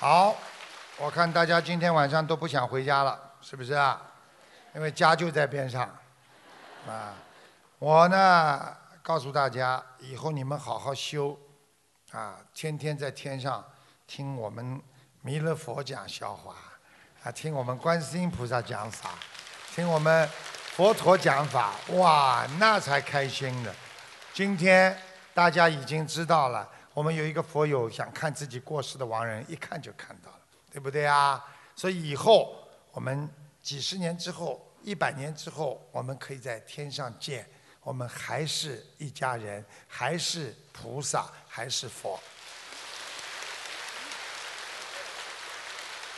好，我看大家今天晚上都不想回家了，是不是啊？因为家就在边上，啊，我呢告诉大家，以后你们好好修，啊，天天在天上听我们弥勒佛讲笑话，啊，听我们观世音菩萨讲法，听我们佛陀讲法，哇，那才开心的。今天大家已经知道了。我们有一个佛友想看自己过世的亡人，一看就看到了，对不对啊？所以以后我们几十年之后、一百年之后，我们可以在天上见，我们还是一家人，还是菩萨，还是佛。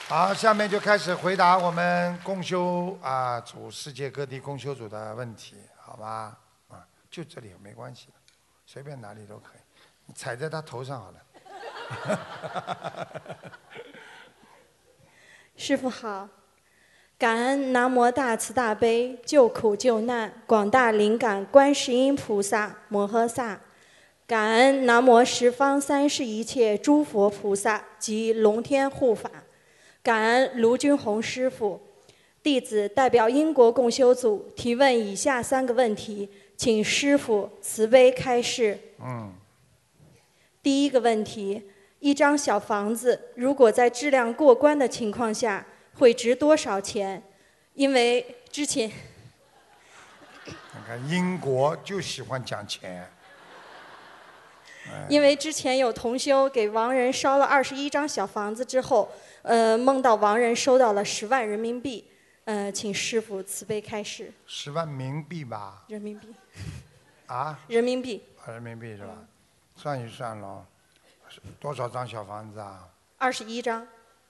好，下面就开始回答我们共修啊组世界各地共修组的问题，好吧？啊，就这里没关系，随便哪里都可以。踩在他头上好了。师傅好，感恩南无大慈大悲救苦救难广大灵感观世音菩萨摩诃萨，感恩南无十方三世一切诸佛菩萨及龙天护法，感恩卢军红师傅，弟子代表英国共修组提问以下三个问题，请师傅慈悲开示。嗯。第一个问题：一张小房子如果在质量过关的情况下，会值多少钱？因为之前，你看英国就喜欢讲钱。因为之前有同修给亡人烧了二十一张小房子之后，呃，梦到亡人收到了十万人民币，呃，请师傅慈悲开示。十万冥币吧？人民币。啊？人民币。人民币是吧？算一算喽，多少张小房子啊？二十一张。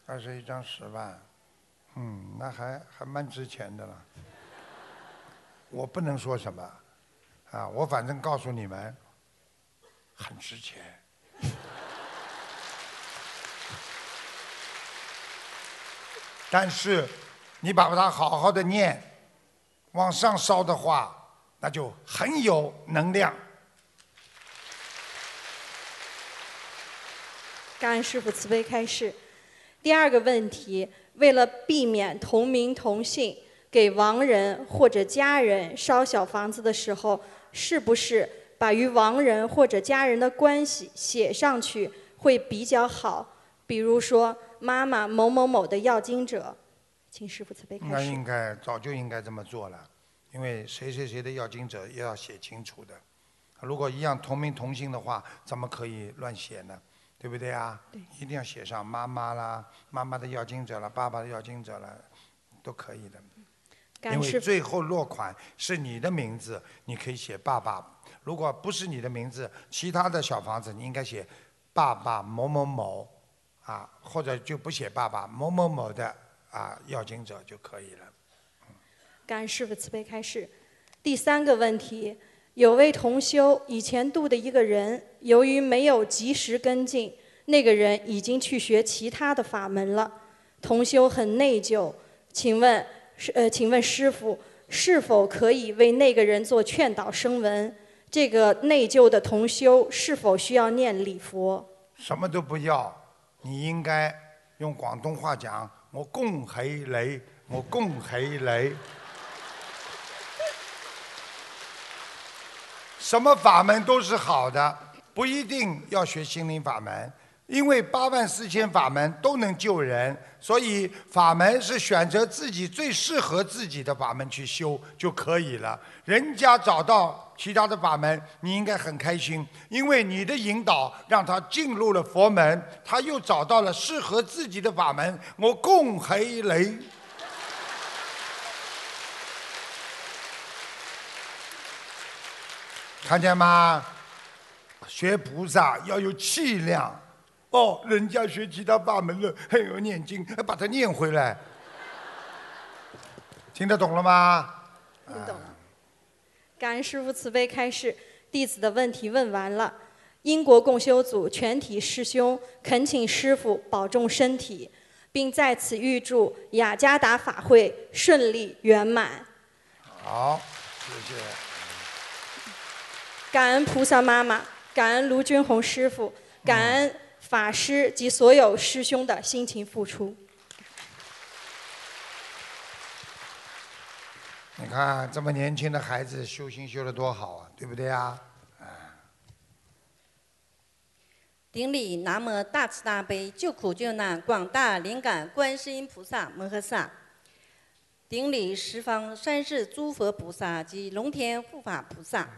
二十一张十万，嗯，那还还蛮值钱的了。我不能说什么，啊，我反正告诉你们，很值钱。但是，你把它好好的念，往上烧的话，那就很有能量。感恩师傅慈悲开示。第二个问题，为了避免同名同姓给亡人或者家人烧小房子的时候，是不是把与亡人或者家人的关系写上去会比较好？比如说妈妈某某某的要经者，请师傅慈悲开示。那应该早就应该这么做了，因为谁谁谁的要经者也要写清楚的。如果一样同名同姓的话，怎么可以乱写呢？对不对啊？对，一定要写上妈妈啦，妈妈的要经者了，爸爸的要经者了，都可以的。因为最后落款是你的名字，你可以写爸爸。如果不是你的名字，其他的小房子你应该写爸爸某某某啊，或者就不写爸爸某某某的啊要经者就可以了。感恩师傅慈悲开示。第三个问题。有位同修以前度的一个人，由于没有及时跟进，那个人已经去学其他的法门了。同修很内疚，请问，呃，请问师傅是否可以为那个人做劝导声闻？这个内疚的同修是否需要念礼佛？什么都不要，你应该用广东话讲：“我恭喜你，我恭喜你。”什么法门都是好的，不一定要学心灵法门，因为八万四千法门都能救人，所以法门是选择自己最适合自己的法门去修就可以了。人家找到其他的法门，你应该很开心，因为你的引导让他进入了佛门，他又找到了适合自己的法门。我共黑雷。看见吗？学菩萨要有气量。哦，人家学其他法门了，还有念经，还把它念回来。听得懂了吗？听懂了。感恩师父慈悲开示，弟子的问题问完了。英国共修组全体师兄恳请师父保重身体，并在此预祝雅加达法会顺利圆满。好，谢谢。感恩菩萨妈妈，感恩卢军宏师傅，感恩法师及所有师兄的辛勤付出。你看这么年轻的孩子修心修得多好啊，对不对啊？顶礼南无大慈大悲救苦救难广大灵感观世音菩萨摩诃萨。顶礼十方三世诸佛菩萨及龙天护法菩萨。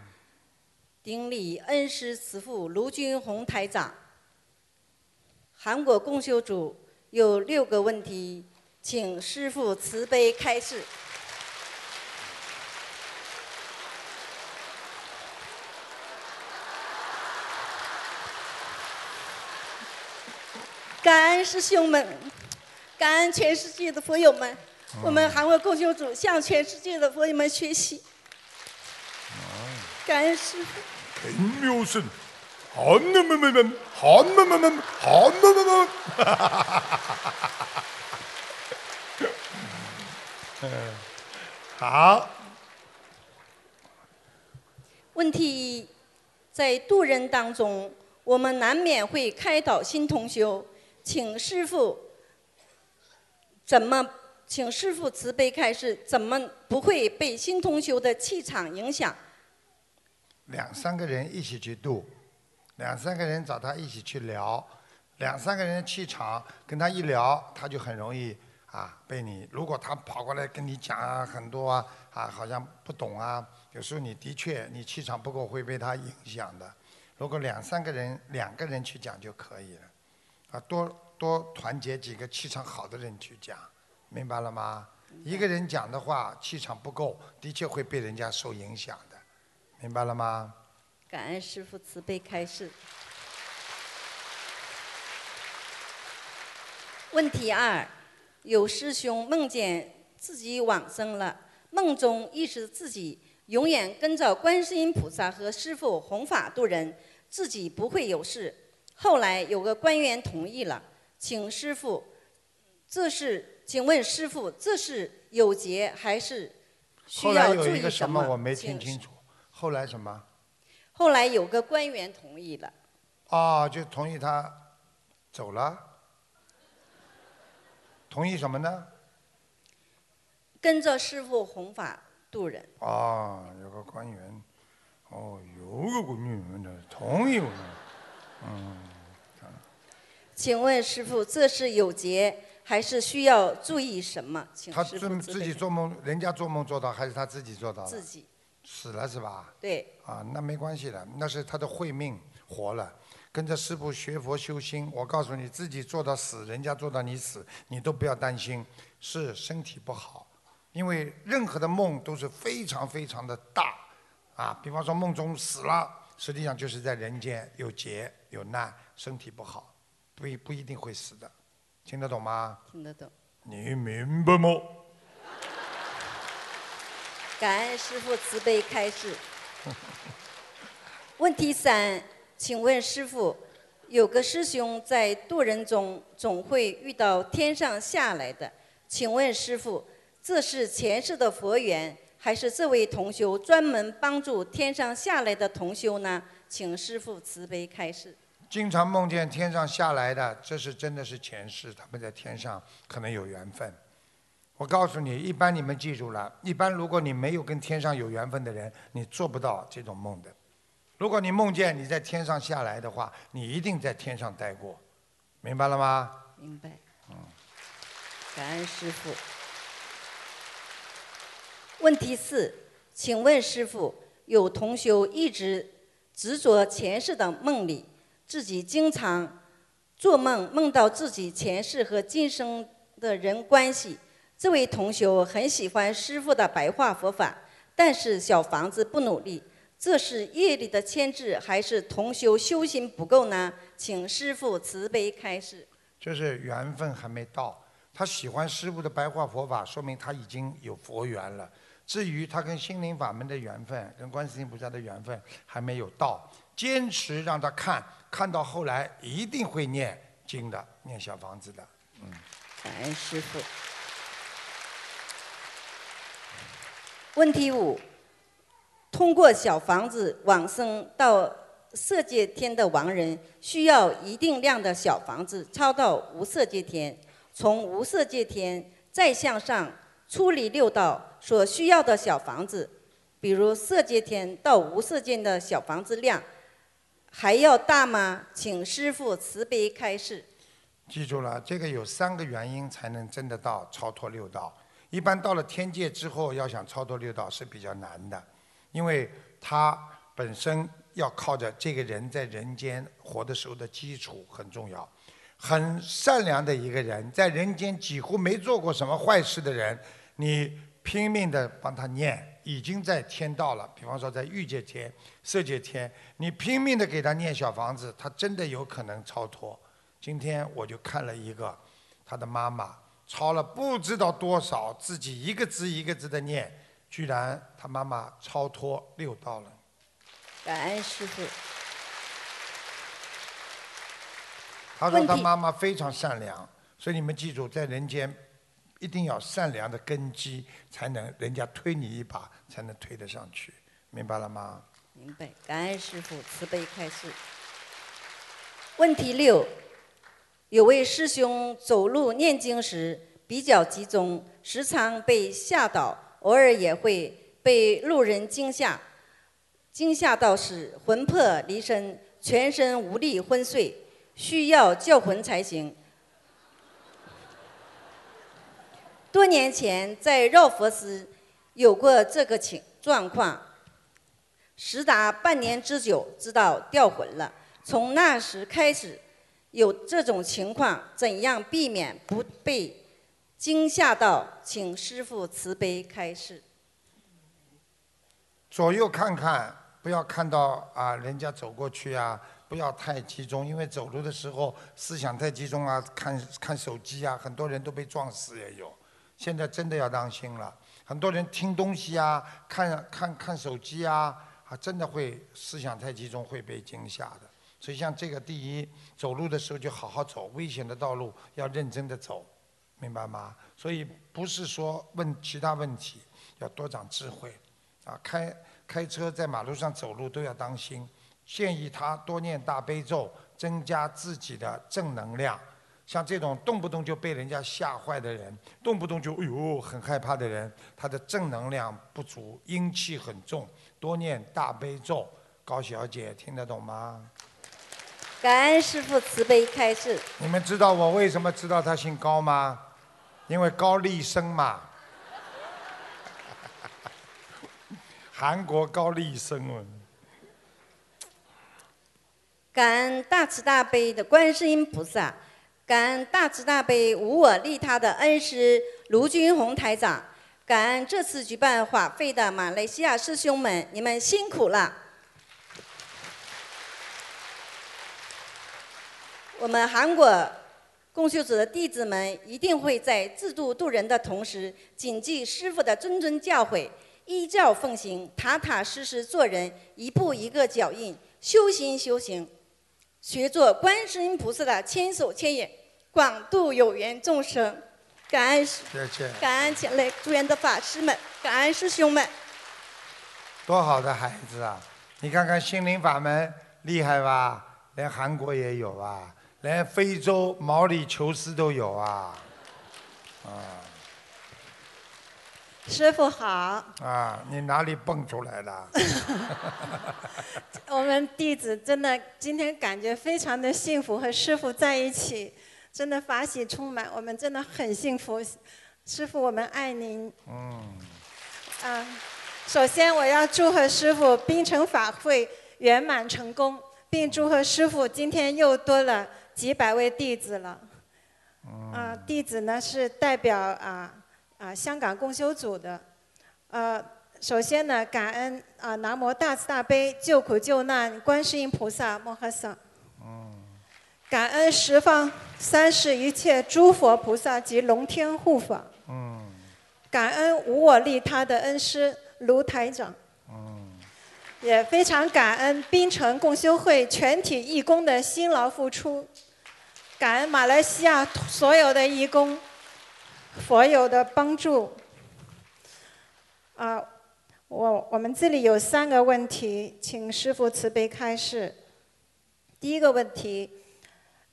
顶礼恩师慈父卢军宏台长。韩国共修组有六个问题，请师父慈悲开示。感恩师兄们，感恩全世界的佛友们，我们韩国共修组向全世界的佛友们学习。感恩师父。很妙生，好么么么么，好么么么，好么么么。好。问题一，在渡人当中，我们难免会开导新同修。请师傅怎么？请师傅慈悲开示，怎么不会被新同修的气场影响？两三个人一起去度，两三个人找他一起去聊，两三个人气场跟他一聊，他就很容易啊被你。如果他跑过来跟你讲很多啊啊，好像不懂啊，有时候你的确你气场不够会被他影响的。如果两三个人两个人去讲就可以了。啊，多多团结几个气场好的人去讲，明白了吗？一个人讲的话，气场不够，的确会被人家受影响的，明白了吗？感恩师父慈悲开示。问题二：有师兄梦见自己往生了，梦中意识自己永远跟着观世音菩萨和师父弘法度人，自己不会有事。后来有个官员同意了，请师傅，这是，请问师傅，这是有劫还是需要注意什么？我没听清楚。后来什么？后来有个官员同意了。啊，就同意他走了。同意什么呢？跟着师傅弘法度人。啊，有个官员，哦，有个官员的同意了。嗯，请问师傅，这是有劫还是需要注意什么？请他自自己做梦，人家做梦做到，还是他自己做到？自己死了是吧？对。啊，那没关系的，那是他的慧命活了，跟着师傅学佛修心。我告诉你，自己做到死，人家做到你死，你都不要担心，是身体不好。因为任何的梦都是非常非常的大，啊，比方说梦中死了，实际上就是在人间有劫。有难，身体不好，不不一定会死的，听得懂吗？听得懂。你明白吗？感恩师傅慈悲开示。问题三，请问师傅，有个师兄在渡人中总会遇到天上下来的，请问师傅，这是前世的佛缘，还是这位同修专门帮助天上下来的同修呢？请师傅慈悲开示。经常梦见天上下来的，这是真的是前世，他们在天上可能有缘分。我告诉你，一般你们记住了，一般如果你没有跟天上有缘分的人，你做不到这种梦的。如果你梦见你在天上下来的话，你一定在天上待过，明白了吗？明白。嗯。感恩师傅。问题四，请问师傅，有同修一直执着前世的梦里。自己经常做梦，梦到自己前世和今生的人关系。这位同学很喜欢师傅的白话佛法，但是小房子不努力，这是业力的牵制，还是同修修行不够呢？请师傅慈悲开示。就是缘分还没到，他喜欢师傅的白话佛法，说明他已经有佛缘了。至于他跟心灵法门的缘分，跟观世音菩萨的缘分还没有到，坚持让他看。看到后来一定会念经的，念小房子的，嗯。感恩师傅。问题五：通过小房子往生到色界天的亡人，需要一定量的小房子抄到无色界天，从无色界天再向上处理六道所需要的小房子，比如色界天到无色界的小房子量还要大吗？请师父慈悲开示。记住了，这个有三个原因才能真的到超脱六道。一般到了天界之后，要想超脱六道是比较难的，因为他本身要靠着这个人在人间活的时候的基础很重要。很善良的一个人，在人间几乎没做过什么坏事的人，你拼命的帮他念，已经在天道了。比方说在欲界天、色界天，你拼命的给他念小房子，他真的有可能超脱。今天我就看了一个，他的妈妈。抄了不知道多少，自己一个字一个字的念，居然他妈妈超脱六道了。感恩师傅。他说他妈妈非常善良，所以你们记住，在人间一定要善良的根基，才能人家推你一把，才能推得上去，明白了吗？明白，感恩师傅慈悲开示。问题六。有位师兄走路念经时比较集中，时常被吓倒，偶尔也会被路人惊吓，惊吓到是魂魄离身，全身无力昏睡，需要叫魂才行。多年前在绕佛寺有过这个情状况，时达半年之久，直到掉魂了。从那时开始。有这种情况，怎样避免不被惊吓到？请师傅慈悲开示。左右看看，不要看到啊，人家走过去啊，不要太集中，因为走路的时候思想太集中啊，看看手机啊，很多人都被撞死也有。现在真的要当心了，很多人听东西啊，看看看手机啊，啊，真的会思想太集中，会被惊吓的。所以像这个，第一，走路的时候就好好走，危险的道路要认真的走，明白吗？所以不是说问其他问题，要多长智慧，啊，开开车在马路上走路都要当心。建议他多念大悲咒，增加自己的正能量。像这种动不动就被人家吓坏的人，动不动就哎呦很害怕的人，他的正能量不足，阴气很重。多念大悲咒，高小姐听得懂吗？感恩师父慈悲开示。你们知道我为什么知道他姓高吗？因为高丽生嘛。韩国高丽生哦。感恩大慈大悲的观世音菩萨，感恩大慈大悲无我利他的恩师卢军宏台长，感恩这次举办法会的马来西亚师兄们，你们辛苦了。我们韩国共修组的弟子们一定会在自度度人的同时，谨记师父的谆谆教诲，依教奉行，踏踏实实做人，一步一个脚印，修心修行，学做观世音菩萨的千手千眼，广度有缘众生。感恩师，感恩前来助缘的法师们，感恩师兄们。多好的孩子啊！你看看心灵法门厉害吧？连韩国也有啊。连非洲毛里求斯都有啊！啊，师傅好。啊，你哪里蹦出来的？我们弟子真的今天感觉非常的幸福，和师傅在一起，真的法喜充满，我们真的很幸福。师傅，我们爱您。嗯。啊，首先我要祝贺师傅冰城法会圆满成功，并祝贺师傅今天又多了。几百位弟子了，啊，弟子呢是代表啊啊香港共修组的，呃，首先呢感恩啊南无大慈大悲救苦救难观世音菩萨摩诃萨，感恩十方三世一切诸佛菩萨及龙天护法，感恩无我利他的恩师卢台长，也非常感恩槟城共修会全体义工的辛劳付出。感恩马来西亚所有的义工，佛友的帮助。啊，我我们这里有三个问题，请师父慈悲开示。第一个问题，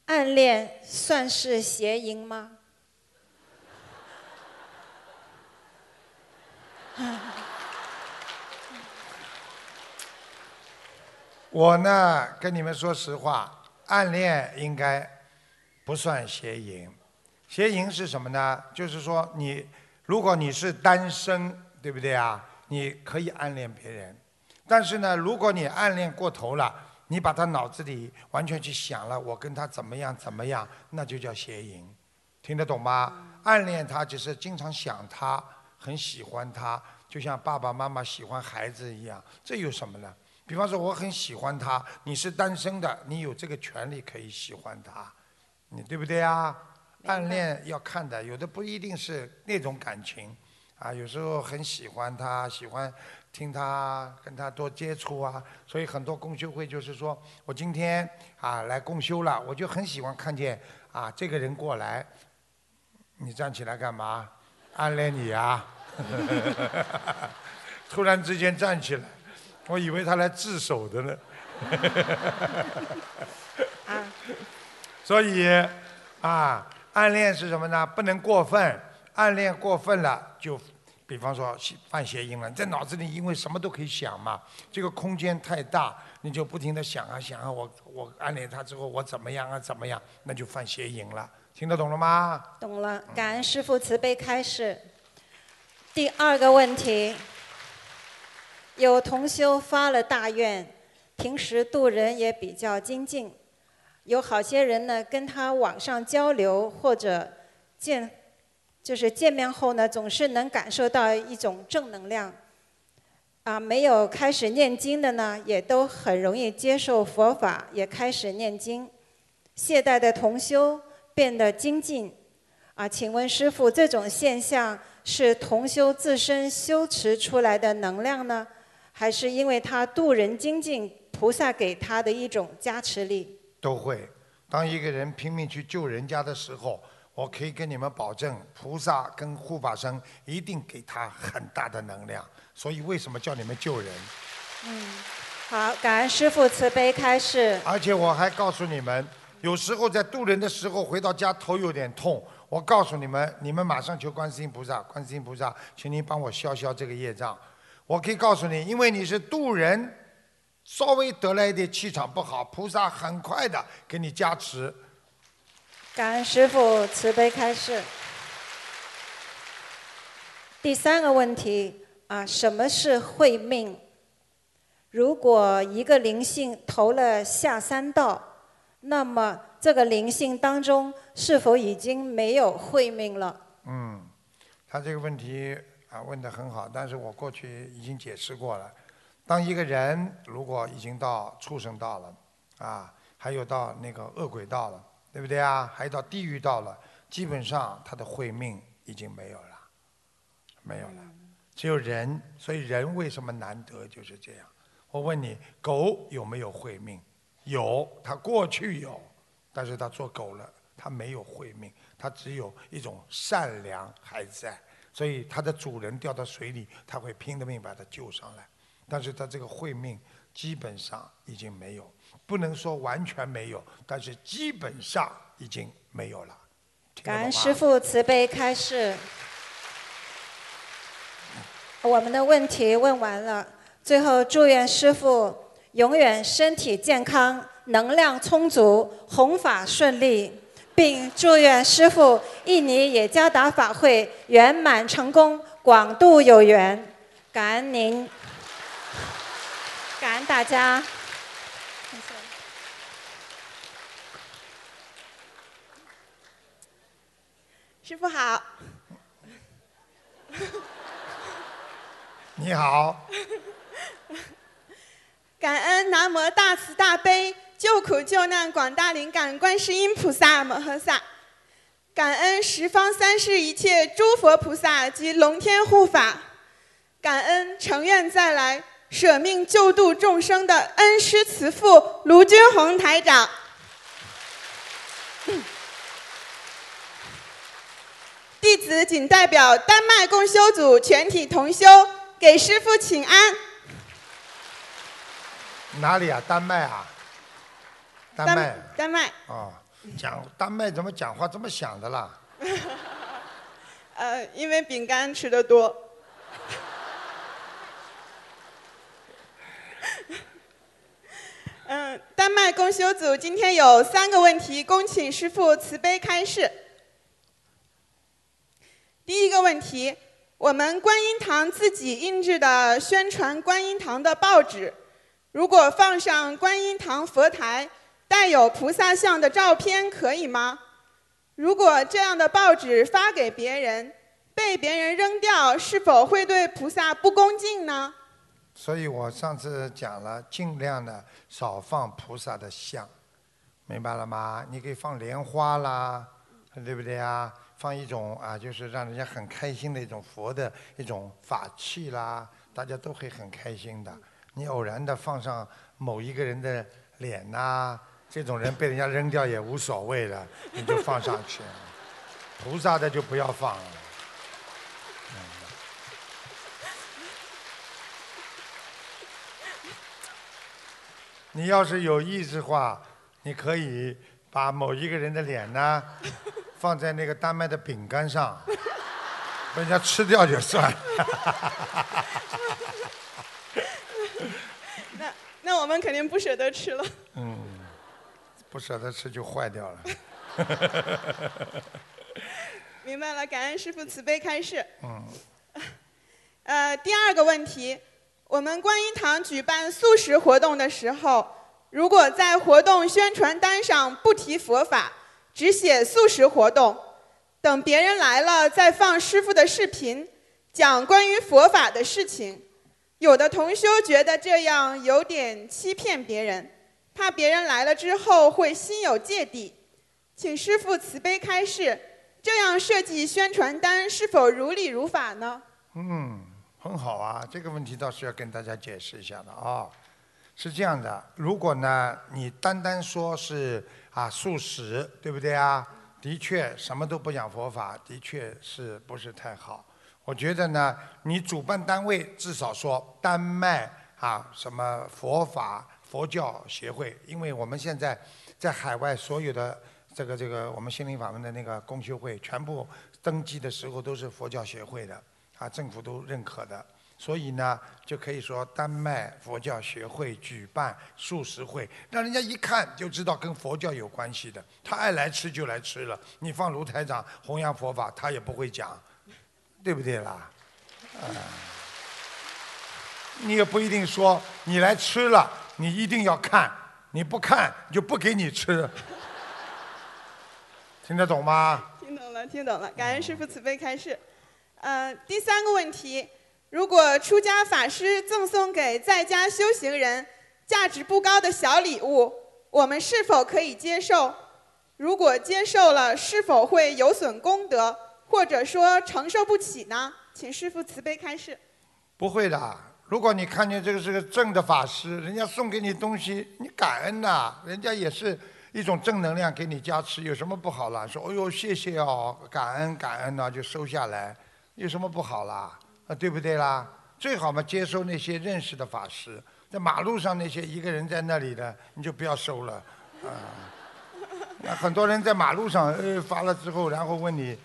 暗恋算是邪淫吗？我呢，跟你们说实话，暗恋应该不算邪淫。邪淫是什么呢？就是说你，如果你是单身，对不对啊？你可以暗恋别人，但是呢，如果你暗恋过头了，你把他脑子里完全去想了，我跟他怎么样怎么样，那就叫邪淫，听得懂吗？暗恋他只是经常想他，很喜欢他，就像爸爸妈妈喜欢孩子一样，这有什么呢？比方说我很喜欢他，你是单身的，你有这个权利可以喜欢他，你对不对啊？暗恋要看的，有的不一定是那种感情。啊，有时候很喜欢他，喜欢听他跟他多接触啊，所以很多共修会就是说我今天啊来共修了，我就很喜欢看见啊这个人过来，你站起来干嘛？暗恋你啊？突然之间站起来，我以为他来自首的呢。啊，所以啊，暗恋是什么呢？不能过分，暗恋过分了就。比方说犯邪淫了，你在脑子里因为什么都可以想嘛，这个空间太大，你就不停的想啊想啊，我我暗恋他之后我怎么样啊怎么样，那就犯邪淫了，听得懂了吗？懂了，感恩师父慈悲开示。第二个问题，有同修发了大愿，平时度人也比较精进，有好些人呢跟他网上交流或者见。就是见面后呢，总是能感受到一种正能量。啊，没有开始念经的呢，也都很容易接受佛法，也开始念经。懈怠的同修变得精进。啊，请问师傅，这种现象是同修自身修持出来的能量呢，还是因为他渡人精进，菩萨给他的一种加持力？都会。当一个人拼命去救人家的时候。我可以跟你们保证，菩萨跟护法神一定给他很大的能量。所以为什么叫你们救人？嗯，好，感恩师父慈悲开示。而且我还告诉你们，有时候在渡人的时候回到家头有点痛，我告诉你们，你们马上求观世音菩萨，观世音菩萨，请您帮我消消这个业障。我可以告诉你，因为你是渡人，稍微得了一点气场不好，菩萨很快的给你加持。感恩师父慈悲开示。第三个问题啊，什么是慧命？如果一个灵性投了下三道，那么这个灵性当中是否已经没有慧命了？嗯，他这个问题啊问得很好，但是我过去已经解释过了。当一个人如果已经到畜生道了，啊，还有到那个恶鬼道了。对不对啊？还有到地狱道了，基本上他的慧命已经没有了，没有了，只有人。所以人为什么难得就是这样？我问你，狗有没有慧命？有，它过去有，但是它做狗了，它没有慧命，它只有一种善良还在。所以它的主人掉到水里，它会拼了命把它救上来，但是他这个慧命基本上已经没有。不能说完全没有，但是基本上已经没有了。感恩师父慈悲开示。我们的问题问完了，最后祝愿师父永远身体健康，能量充足，弘法顺利，并祝愿师父印尼也加达法会圆满成功，广度有缘。感恩您，感恩大家。师傅好，你好，感恩南无大慈大悲救苦救难广大灵感观世音菩萨摩诃萨，感恩十方三世一切诸佛菩萨及龙天护法，感恩成愿再来舍命救度众生的恩师慈父卢军宏台长。弟子仅代表丹麦共修组全体同修给师父请安。哪里啊？丹麦啊？丹麦丹麦，哦，讲丹麦怎么讲话这么响的啦？呃，因为饼干吃的多。嗯，丹麦公修组今天有三个问题，恭请师父慈悲开示。第一个问题，我们观音堂自己印制的宣传观音堂的报纸，如果放上观音堂佛台带有菩萨像的照片，可以吗？如果这样的报纸发给别人，被别人扔掉，是否会对菩萨不恭敬呢？所以我上次讲了，尽量的少放菩萨的像，明白了吗？你可以放莲花啦，对不对啊？放一种啊，就是让人家很开心的一种佛的一种法器啦，大家都会很开心的。你偶然的放上某一个人的脸呐、这种人被人家扔掉也无所谓了，你就放上去。菩萨的就不要放了。你要是有意识话，你可以把某一个人的脸呢，放在那个丹麦的饼干上，被人家吃掉就算。那那我们肯定不舍得吃了。嗯，不舍得吃就坏掉了。明白了，感恩师傅慈悲开示。嗯，呃，第二个问题，我们观音堂举办素食活动的时候，如果在活动宣传单上不提佛法，只写素食活动，等别人来了再放师傅的视频，讲关于佛法的事情，有的同修觉得这样有点欺骗别人，怕别人来了之后会心有芥蒂，请师傅慈悲开示，这样设计宣传单是否如理如法呢？嗯，很好啊，这个问题倒是要跟大家解释一下的啊。是这样的，如果呢，你单单说是啊素食，对不对啊？的确，什么都不讲佛法，的确是不是太好？我觉得呢，你主办单位至少说丹麦啊什么佛法佛教协会，因为我们现在在海外所有的这个这个我们心灵法门的那个公修会，全部登记的时候都是佛教协会的啊，政府都认可的。所以呢，就可以说丹麦佛教学会举办素食会，让人家一看就知道跟佛教有关系的。他爱来吃就来吃了，你放卢台长弘扬佛法，他也不会讲，对不对啦？啊、你也不一定说你来吃了，你一定要看，你不看就不给你吃，听得懂吗？听懂了，听懂了，感恩师父慈悲开示。呃，第三个问题，如果出家法师赠送给在家修行人价值不高的小礼物，我们是否可以接受？如果接受了，是否会有损功德，或者说承受不起呢？请师父慈悲开示。不会的，如果你看见这个是个正的法师，人家送给你东西，你感恩呐、人家也是一种正能量给你加持，有什么不好啦？说哎呦谢谢哦，感恩感恩呐、就收下来，有什么不好啦？啊，对不对啦？最好嘛，接收那些认识的法师，在马路上那些一个人在那里的，你就不要收了，啊。那很多人在马路上，呃，发了之后，然后问你，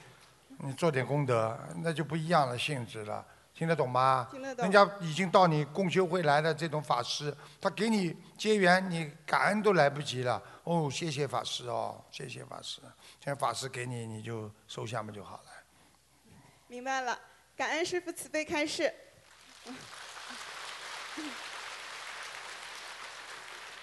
你做点功德，那就不一样了性质了，听得懂吗？听得懂人家已经到你共修会来的这种法师，他给你结缘，你感恩都来不及了。哦，谢谢法师哦，谢谢法师。现在法师给你，你就收下嘛就好了。明白了，感恩师父慈悲开示。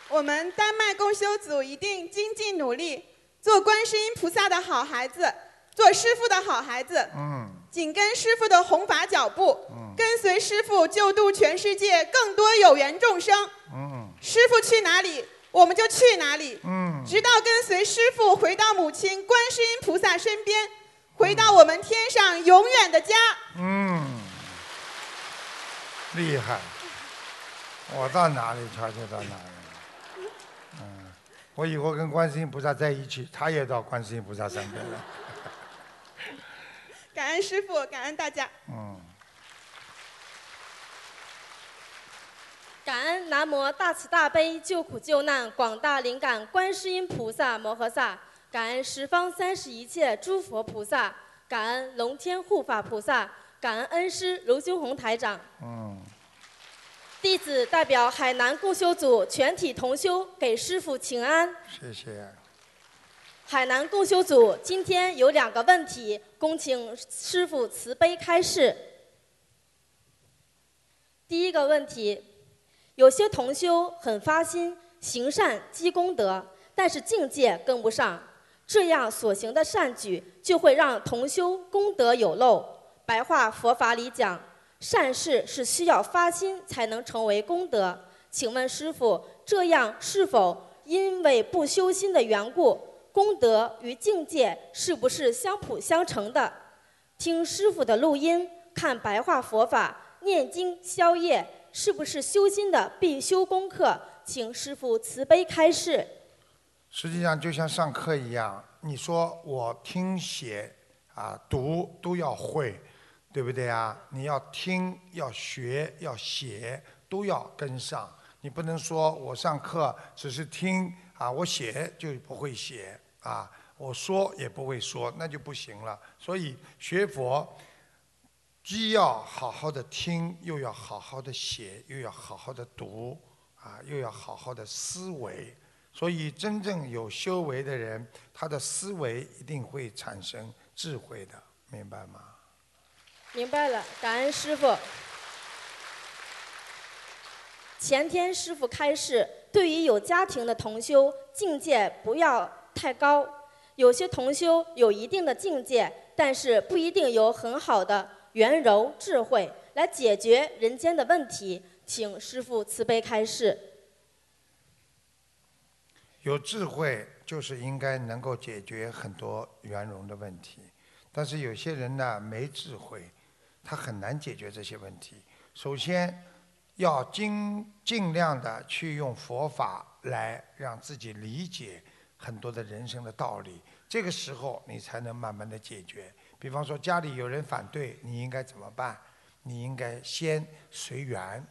我们丹麦共修组一定精进努力，做观世音菩萨的好孩子，做师父的好孩子，嗯，紧跟师父的弘法脚步，跟随师父救度全世界更多有缘众生。嗯师父去哪里，我们就去哪里。嗯，直到跟随师父回到母亲观世音菩萨身边，回到我们天上永远的家。嗯，厉害！我到哪里他就到哪里。嗯，我以后跟观世音菩萨在一起，他也到观世音菩萨身边了。感恩师傅，感恩大家。嗯，感感恩南无大慈大悲救苦救难广大灵感观世音菩萨摩诃萨，感恩十方三世一切诸佛菩萨，感恩龙天护法菩萨，感恩恩师卢修红台长。嗯，弟子代表海南共修组全体同修给师傅请安。谢谢。海南共修组今天有两个问题，恭请师傅慈悲开示。第一个问题，有些同修很发心行善积功德，但是境界跟不上，这样所行的善举就会让同修功德有漏。白话佛法里讲，善事是需要发心才能成为功德。请问师傅，这样是否因为不修心的缘故，功德与境界是不是相辅相成的？听师傅的录音，看白话佛法。念经消业是不是修心的必修功课？请师父慈悲开示。实际上就像上课一样，你说我听写啊读都要会，对不对啊？你要听要学要写都要跟上，你不能说我上课只是听啊，我写就不会写啊，我说也不会说，那就不行了。所以学佛。既要好好的听，又要好好的写，又要好好的读，啊，又要好好的思维。所以，真正有修为的人，他的思维一定会产生智慧的，明白吗？明白了，感恩师傅。前天师傅开示，对于有家庭的同修，境界不要太高。有些同修有一定的境界，但是不一定有很好的。圆柔智慧来解决人间的问题，请师傅慈悲开示。有智慧就是应该能够解决很多圆融的问题，但是有些人呢没智慧，他很难解决这些问题。首先要尽尽量的去用佛法来让自己理解很多的人生的道理，这个时候你才能慢慢的解决。比方说家里有人反对，你应该怎么办？你应该先随缘，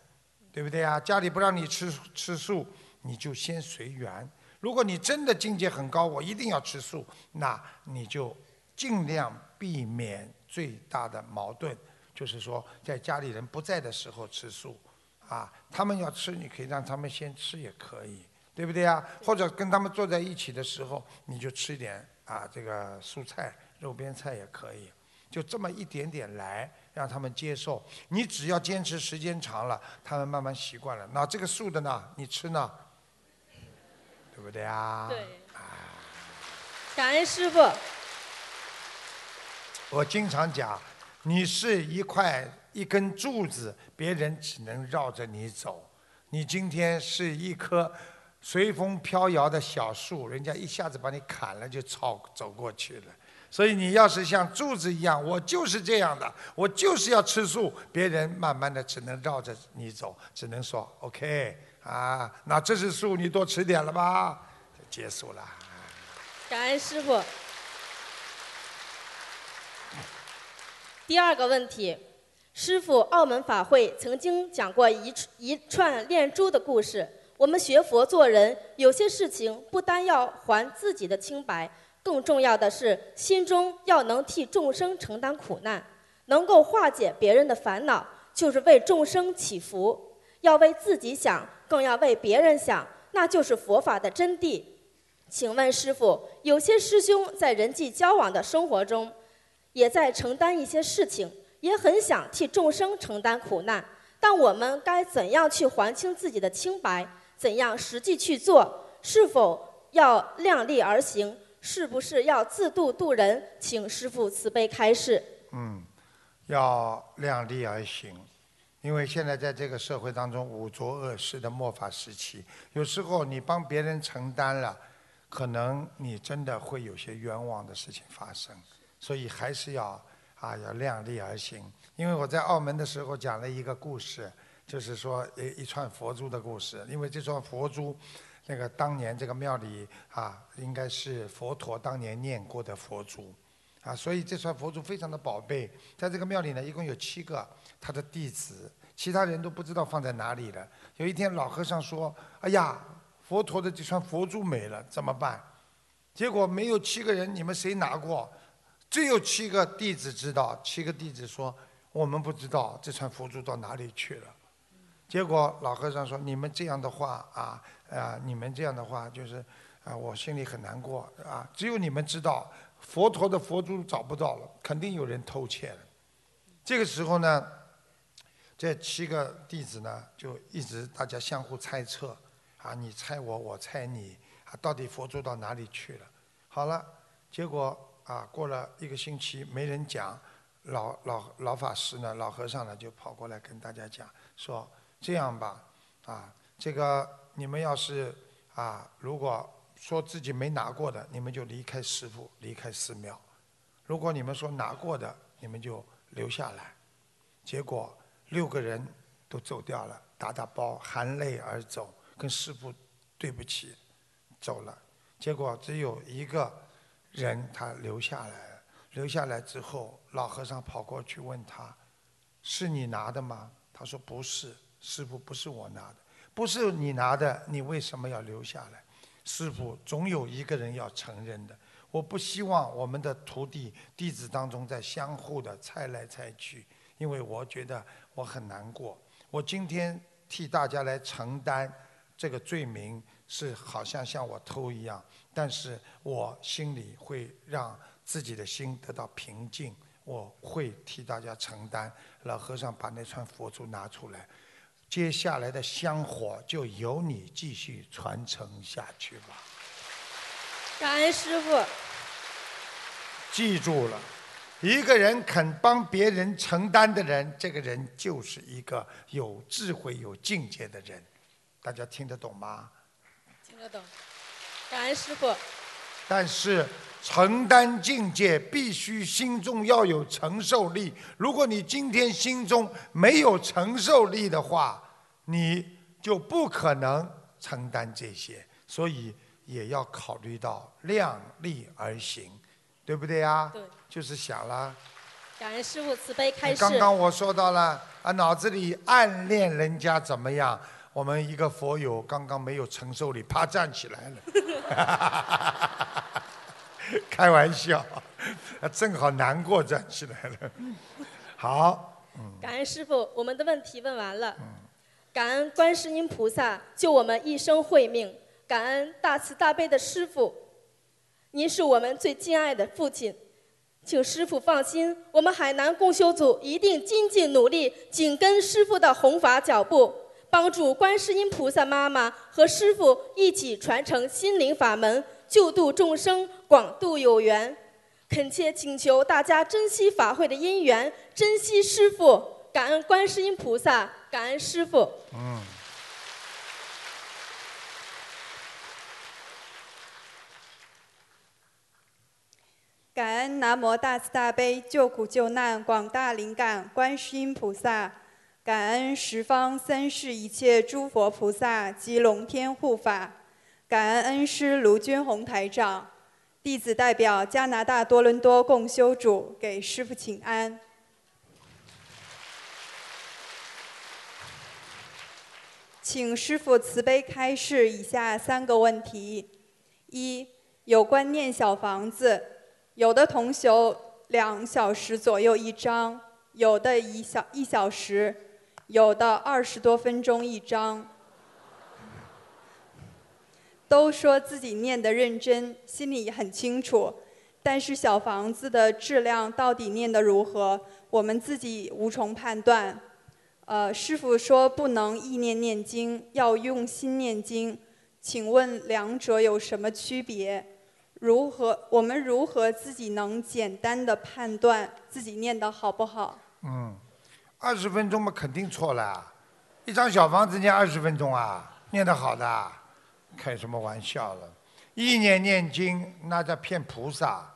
对不对啊？家里不让你吃吃素，你就先随缘。如果你真的境界很高，我一定要吃素，那你就尽量避免最大的矛盾，就是说在家里人不在的时候吃素，啊，他们要吃，你可以让他们先吃也可以，对不对啊？或者跟他们坐在一起的时候，你就吃一点啊这个蔬菜。肉边菜也可以，就这么一点点来，让他们接受。你只要坚持时间长了，他们慢慢习惯了。那这个素的呢？你吃呢？对不对啊？对。感恩师傅。我经常讲，你是一块一根柱子，别人只能绕着你走。你今天是一棵随风飘摇的小树，人家一下子把你砍了，就超走过去了。所以你要是像柱子一样，我就是这样的，我就是要吃素，别人慢慢的只能绕着你走，只能说 OK 啊，那这些素，你多吃点了吧，结束了。感恩师傅。第二个问题，师傅澳门法会曾经讲过一一串炼珠的故事。我们学佛做人，有些事情不单要还自己的清白。更重要的是，心中要能替众生承担苦难，能够化解别人的烦恼，就是为众生祈福。要为自己想，更要为别人想，那就是佛法的真谛。请问师傅，有些师兄在人际交往的生活中，也在承担一些事情，也很想替众生承担苦难，但我们该怎样去还清自己的清白？怎样实际去做？是否要量力而行？是不是要自度度人？请师父慈悲开示。嗯，要量力而行，因为现在在这个社会当中，五浊恶世的末法时期，有时候你帮别人承担了，可能你真的会有些冤枉的事情发生，所以还是要啊要量力而行。因为我在澳门的时候讲了一个故事，就是说一一串佛珠的故事，因为这串佛珠。那个当年这个庙里啊，应该是佛陀当年念过的佛珠，啊，所以这串佛珠非常的宝贝。在这个庙里呢，一共有七个他的弟子，其他人都不知道放在哪里了。有一天老和尚说：“哎呀，佛陀的这串佛珠没了，怎么办？”结果没有七个人，你们谁拿过？只有七个弟子知道。七个弟子说：“我们不知道这串佛珠到哪里去了。”结果老和尚说：“你们这样的话啊啊，你们这样的话就是啊，我心里很难过啊。只有你们知道，佛陀的佛珠找不到了，肯定有人偷窃了。这个时候呢，这七个弟子呢，就一直大家相互猜测啊，你猜我，我猜你啊，到底佛珠到哪里去了？好了，结果啊，过了一个星期，没人讲，老老老法师呢，老和尚呢，就跑过来跟大家讲说。这样吧，啊，这个你们要是啊，如果说自己没拿过的，你们就离开师傅，离开寺庙；如果你们说拿过的，你们就留下来。结果六个人都走掉了，打打包，含泪而走，跟师傅对不起，走了。结果只有一个人他留下来了，留下来之后，老和尚跑过去问他：“是你拿的吗？”他说：“不是。”师傅不是我拿的，不是你拿的，你为什么要留下来？师傅总有一个人要承认的。我不希望我们的徒弟弟子当中在相互的猜来猜去，因为我觉得我很难过。我今天替大家来承担这个罪名，是好像像我偷一样，但是我心里会让自己的心得到平静。我会替大家承担。老和尚把那串佛珠拿出来。接下来的香火就由你继续传承下去吧。感恩师傅。记住了，一个人肯帮别人承担的人，这个人就是一个有智慧、有境界的人。大家听得懂吗？听得懂。感恩师傅。但是。承担境界必须心中要有承受力。如果你今天心中没有承受力的话，你就不可能承担这些。所以也要考虑到量力而行，对不对呀？对。就是想了。感恩师傅慈悲开示。刚刚我说到了啊，脑子里暗恋人家怎么样？我们一个佛友刚刚没有承受力，啪站起来了。开玩笑，正好难过站起来了。好，感恩师傅，我们的问题问完了。感恩观世音菩萨救我们一生慧命，感恩大慈大悲的师傅，您是我们最敬爱的父亲，请师傅放心，我们海南共修组一定精进努力，紧跟师傅的弘法脚步，帮助观世音菩萨妈妈和师傅一起传承心灵法门。救度众生，广度有缘，恳切请求大家珍惜法会的因缘，珍惜师父，感恩观世音菩萨，感恩师父。嗯。感恩南无大慈大悲救苦救难广大灵感观世音菩萨，感恩十方三世一切诸佛菩萨及龙天护法。感恩恩师卢军宏台长，弟子代表加拿大多伦多共修组给师父请安。请师父慈悲开示以下三个问题：一、有关念小房子，有的同修两小时左右一张，有的一小一小时，有的二十多分钟一张。都说自己念得认真，心里很清楚，但是小房子的质量到底念得如何，我们自己无从判断。呃，师傅说不能意念念经，要用心念经，请问两者有什么区别？如何我们如何自己能简单的判断自己念的好不好？嗯，二十分钟嘛肯定错了，一张小房子念二十分钟啊，念得好的。开什么玩笑了？一念念经，那在骗菩萨，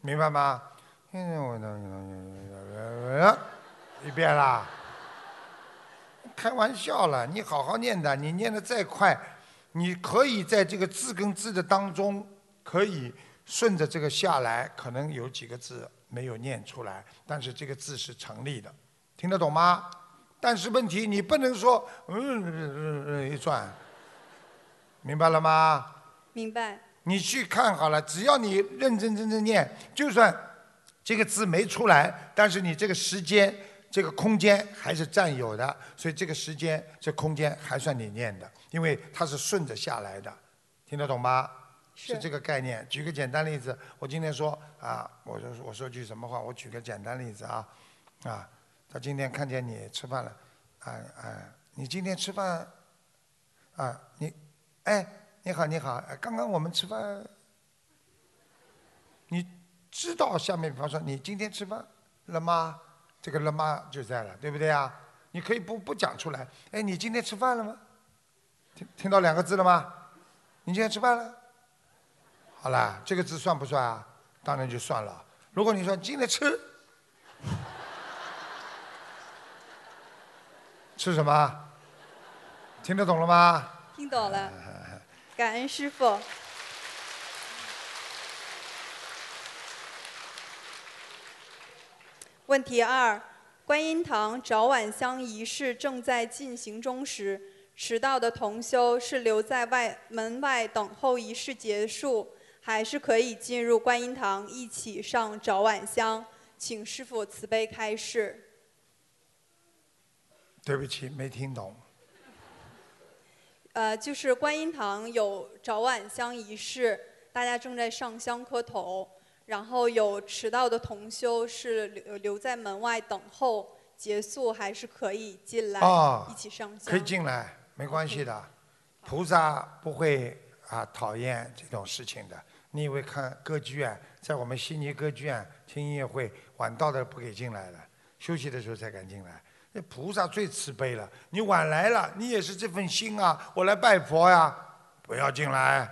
明白吗？一遍啦，开玩笑了。你好好念的，你念的再快，你可以在这个字跟字的当中，可以顺着这个下来，可能有几个字没有念出来，但是这个字是成立的，听得懂吗？但是问题你不能说嗯嗯嗯一转，明白了吗？明白。你去看好了，只要你认认真真正念，就算这个字没出来，但是你这个时间、这个空间还是占有的，所以这个时间、这空间还算你念的，因为它是顺着下来的，听得懂吗？是这个概念。举个简单例子，我今天说啊，我说我说句什么话？我举个简单例子啊，啊，他今天看见你吃饭了，啊啊，你今天吃饭，啊你，哎。你好，你好，刚刚我们吃饭，你知道下面，比方说你今天吃饭了吗？这个了吗就在了，对不对啊？你可以不不讲出来，哎，你今天吃饭了吗？听听到两个字了吗？你今天吃饭了？好了，这个字算不算啊？当然就算了。如果你说进来吃，吃什么？听得懂了吗？听懂了。感恩师傅。问题二：观音堂早晚香仪式正在进行中时，迟到的同修是留在外门外等候仪式结束，还是可以进入观音堂一起上早晚香？请师傅慈悲开示。对不起，没听懂。呃，就是观音堂有早晚香仪式，大家正在上香磕头，然后有迟到的同修是留留在门外等候结束，还是可以进来一起上香？可以进来，没关系的，菩萨不会啊讨厌这种事情的。你以为看歌剧院，在我们悉尼歌剧院听音乐会，晚到的不给进来了，休息的时候才敢进来。那菩萨最慈悲了，你晚来了，你也是这份心啊，我来拜佛呀，不要进来，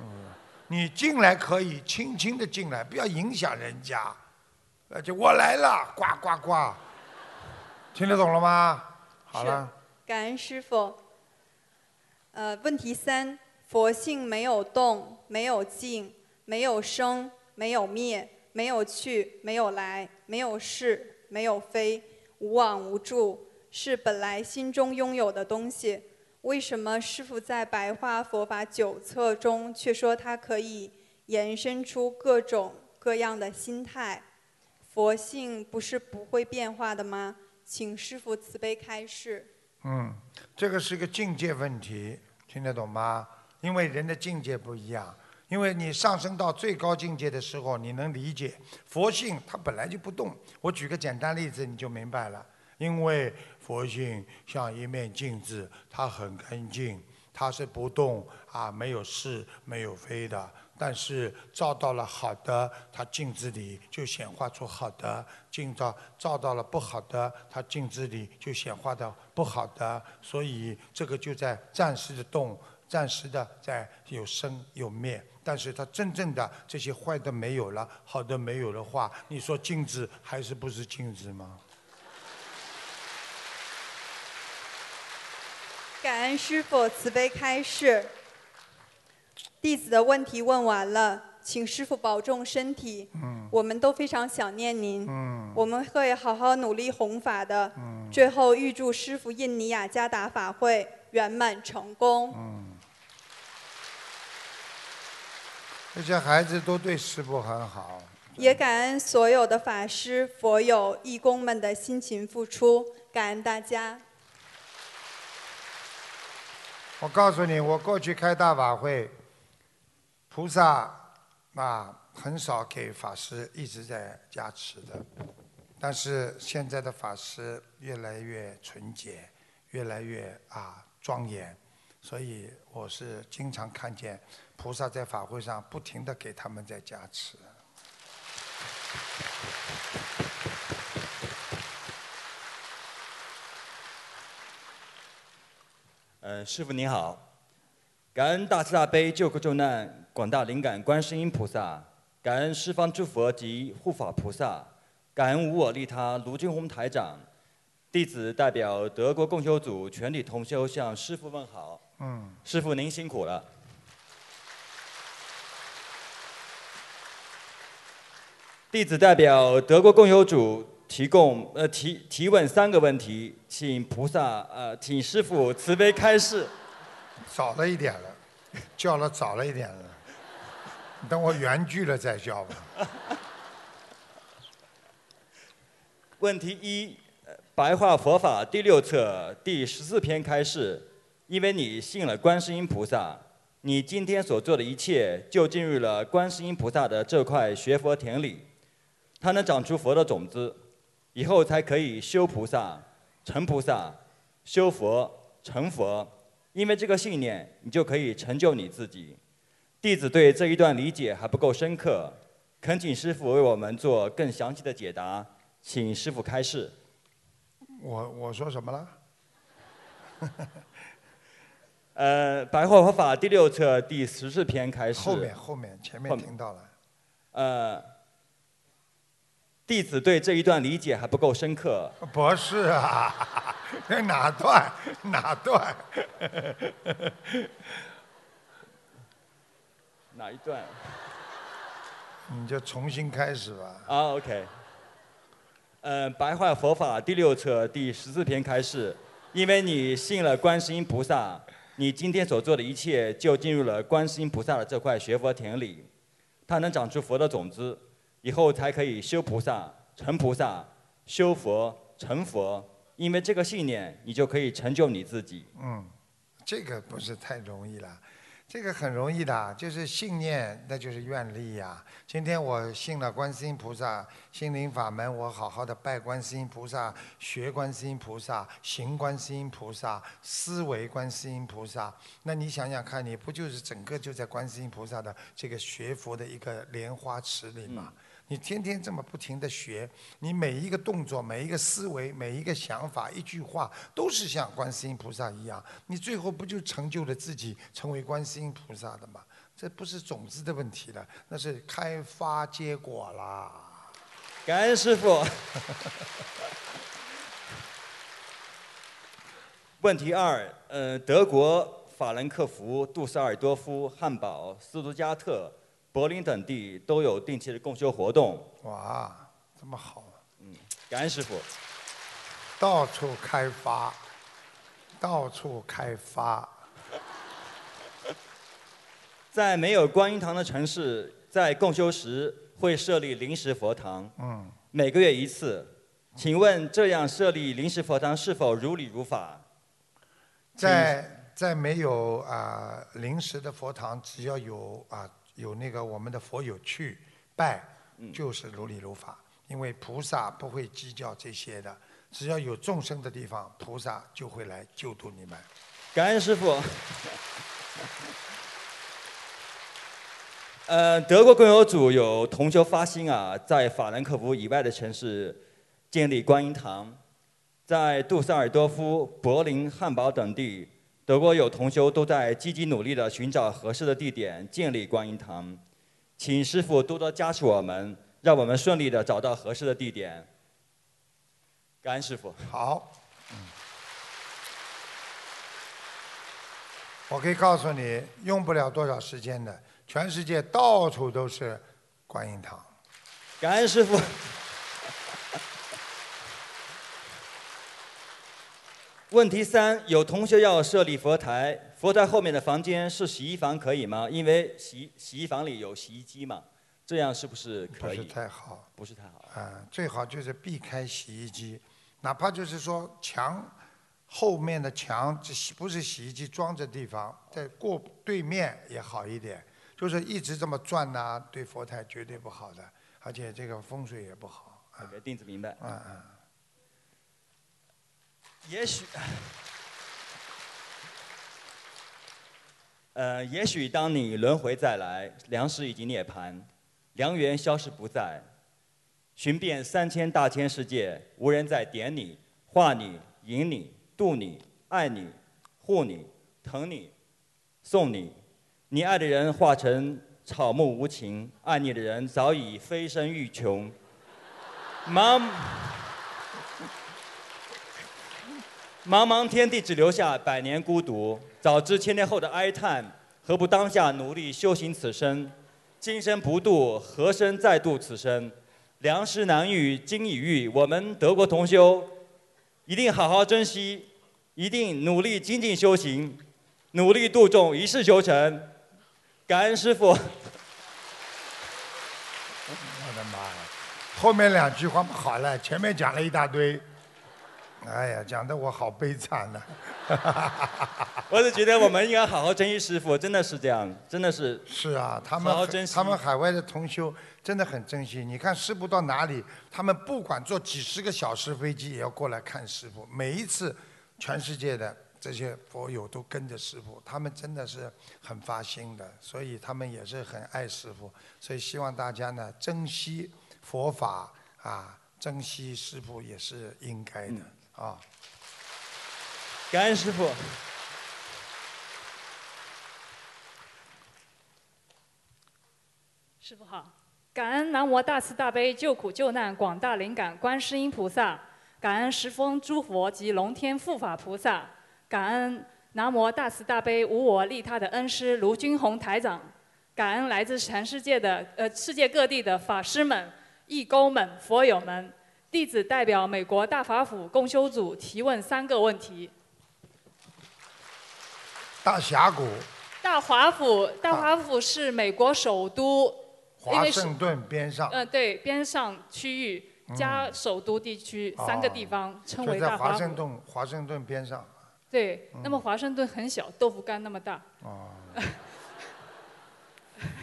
嗯，你进来可以轻轻的进来，不要影响人家，而且我来了，呱呱呱，听得懂了吗？好了。感恩师傅。呃，问题三：佛性没有动，没有静，没有生，没有灭，没有去，没有来，没有是，没有非。无往无助是本来心中拥有的东西，为什么师傅在白话佛法九册中却说它可以延伸出各种各样的心态？佛性不是不会变化的吗？请师傅慈悲开示。嗯，这个是个境界问题，听得懂吗？因为人的境界不一样。因为你上升到最高境界的时候，你能理解佛性它本来就不动。我举个简单例子，你就明白了。因为佛性像一面镜子，它很干净，它是不动啊，没有是，没有非的。但是照到了好的，它镜子里就显化出好的；镜照照到了不好的，它镜子里就显化到不好的。所以这个就在暂时的动，暂时的在有生有灭。但是它真正的这些坏的没有了，好的没有的话，你说镜子还是不是镜子吗？感恩师傅慈悲开示，弟子的问题问完了，请师傅保重身体。嗯，我们都非常想念您。嗯，我们会好好努力弘法的。嗯，最后预祝师傅印尼雅加达法会圆满成功。嗯。这些孩子都对师傅很好，也感恩所有的法师、佛友、义工们的辛勤付出，感恩大家。我告诉你，我过去开大法会，菩萨啊很少给法师一直在加持的，但是现在的法师越来越纯洁，越来越啊庄严，所以我是经常看见。菩萨在法会上不停的给他们在加持。呃，师傅您好，感恩大慈大悲救苦救难广大灵感观世音菩萨，感恩十方诸佛及护法菩萨，感恩无我利他卢俊宏台长，弟子代表德国共修组全体同修向师傅问好。嗯。师傅您辛苦了。弟子代表德国共有主提供呃提提问三个问题，请菩萨呃请师傅慈悲开示。早了一点了，叫了早了一点了，等我圆句了再叫吧。问题一，呃白话佛法第六册第十四篇开示，因为你信了观世音菩萨，你今天所做的一切就进入了观世音菩萨的这块学佛田里，它能长出佛的种子，以后才可以修菩萨、成菩萨、修佛、成佛。因为这个信念，你就可以成就你自己。弟子对这一段理解还不够深刻，恳请师傅为我们做更详细的解答，请师傅开示。我我说什么了？呃，白话佛法第六册第十四篇开始。后面后面前面听到了。呃，弟子对这一段理解还不够深刻。不是啊，这哪段哪段？哪一段？你就重新开始吧。啊，OK。嗯，白话佛法第六册第十四篇开始，因为你信了观世音菩萨，你今天所做的一切就进入了观世音菩萨的这块学佛田里，它能长出佛的种子，以后才可以修菩萨、成菩萨、修佛、成佛。因为这个信念，你就可以成就你自己。嗯，这个不是太容易了，这个很容易的，就是信念，那就是愿力呀、今天我信了观世音菩萨心灵法门，我好好的拜观世音菩萨，学观世音菩萨，行观世音菩萨，思维观世音菩萨。那你想想看，你不就是整个就在观世音菩萨的这个学佛的一个莲花池里吗？你天天这么不停的学，你每一个动作、每一个思维、每一个想法、一句话，都是像观世音菩萨一样，你最后不就成就了自己，成为观世音菩萨的吗？这不是种子的问题了，那是开发结果啦。感恩师傅。问题二，呃，德国、法兰克福、杜塞尔多夫、汉堡、斯图加特、柏林等地都有定期的共修活动。哇，这么好，嗯感恩师傅。到处开发，到处开发。在没有观音堂的城市，在共修时会设立临时佛堂，嗯，每个月一次。请问这样设立临时佛堂是否如理如法？在在没有啊、临时的佛堂，只要有啊、有那个我们的佛友去拜，就是如理如法。因为菩萨不会计较这些的，只要有众生的地方，菩萨就会来救度你们。感恩师傅。呃，德国共有组有同修发心啊，在法兰克福以外的城市建立观音堂，在杜塞尔多夫、柏林、汉堡等地，德国有同修都在积极努力地寻找合适的地点建立观音堂，请师傅多多加持我们，让我们顺利地找到合适的地点。感恩师傅。好，我可以告诉你，用不了多少时间的，全世界到处都是观音堂。感恩师傅。问题三：有同学要设立佛台，佛台后面的房间是洗衣房，可以吗？因为洗洗衣房里有洗衣机嘛，这样是不是不是可以？太好。不是太好。啊、最好就是避开洗衣机，哪怕就是说墙后面的墙，这洗不是洗衣机装着地方，在过对面也好一点。就是一直这么转呐、对佛台绝对不好的，而且这个风水也不好。啊弟子明白。嗯嗯。也许，呃，也许当你轮回再来，粮食已经涅槃，良缘消失不在，寻遍三千大千世界，无人再点你、画你、引你、渡你、爱你、护你、疼你、送你。你爱的人化成草木无情，爱你的人早已飞身欲穷。茫茫茫天地只留下百年孤独，早知千年后的哀叹，何不当下努力修行此生？今生不渡，何生再度此生？良师难遇今已遇，我们德国同修一定好好珍惜，一定努力精进修行，努力度众，一世修成。感恩师傅。我的妈呀！后面两句话不好了，前面讲了一大堆，哎呀，讲的我好悲惨呐、我是觉得我们应该好好珍惜师傅，真的是这样，真的是。是啊，他们好好珍惜他们海外的同修真的很珍惜。你看师傅到哪里，他们不管坐几十个小时飞机，也要过来看师傅。每一次，全世界的这些佛友都跟着师傅，他们真的是很发心的，所以他们也是很爱师傅。所以希望大家呢珍惜佛法啊，珍惜师傅也是应该的、啊。感恩师傅。师傅好，感恩南无大慈大悲救苦救难广大灵感观世音菩萨，感恩十方诸佛及龙天护法菩萨，感恩南无大慈大悲无我利他的恩师卢军宏台长，感恩来自全世界的呃世界各地的法师们、义工们、佛友们，弟子代表美国大法府共修组提问三个问题。大峡谷、大华府，大华府是美国首都，华盛顿边上，嗯，对，边上区域加首都地区、三个地方称为大华府。华盛顿华盛顿边上。对，嗯那么华盛顿很小，豆腐干那么大。哦，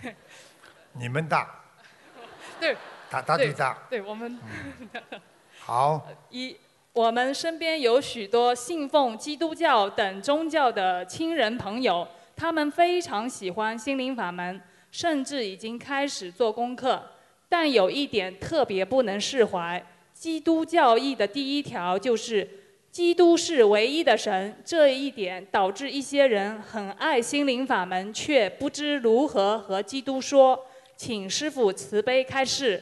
你们大，对，大大地大。对，我们 好，一，我们身边有许多信奉基督教等宗教的亲人朋友，他们非常喜欢心灵法门，甚至已经开始做功课。但有一点特别不能释怀：基督教义的第一条就是基督是唯一的神。这一点导致一些人很爱心灵法门，却不知如何和基督说。请师傅慈悲开示。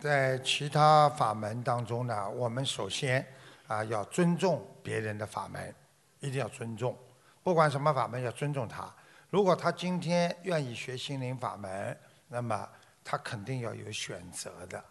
在其他法门当中呢，我们首先啊要尊重别人的法门，一定要尊重，不管什么法门要尊重他。如果他今天愿意学心灵法门，那么他肯定要有选择的，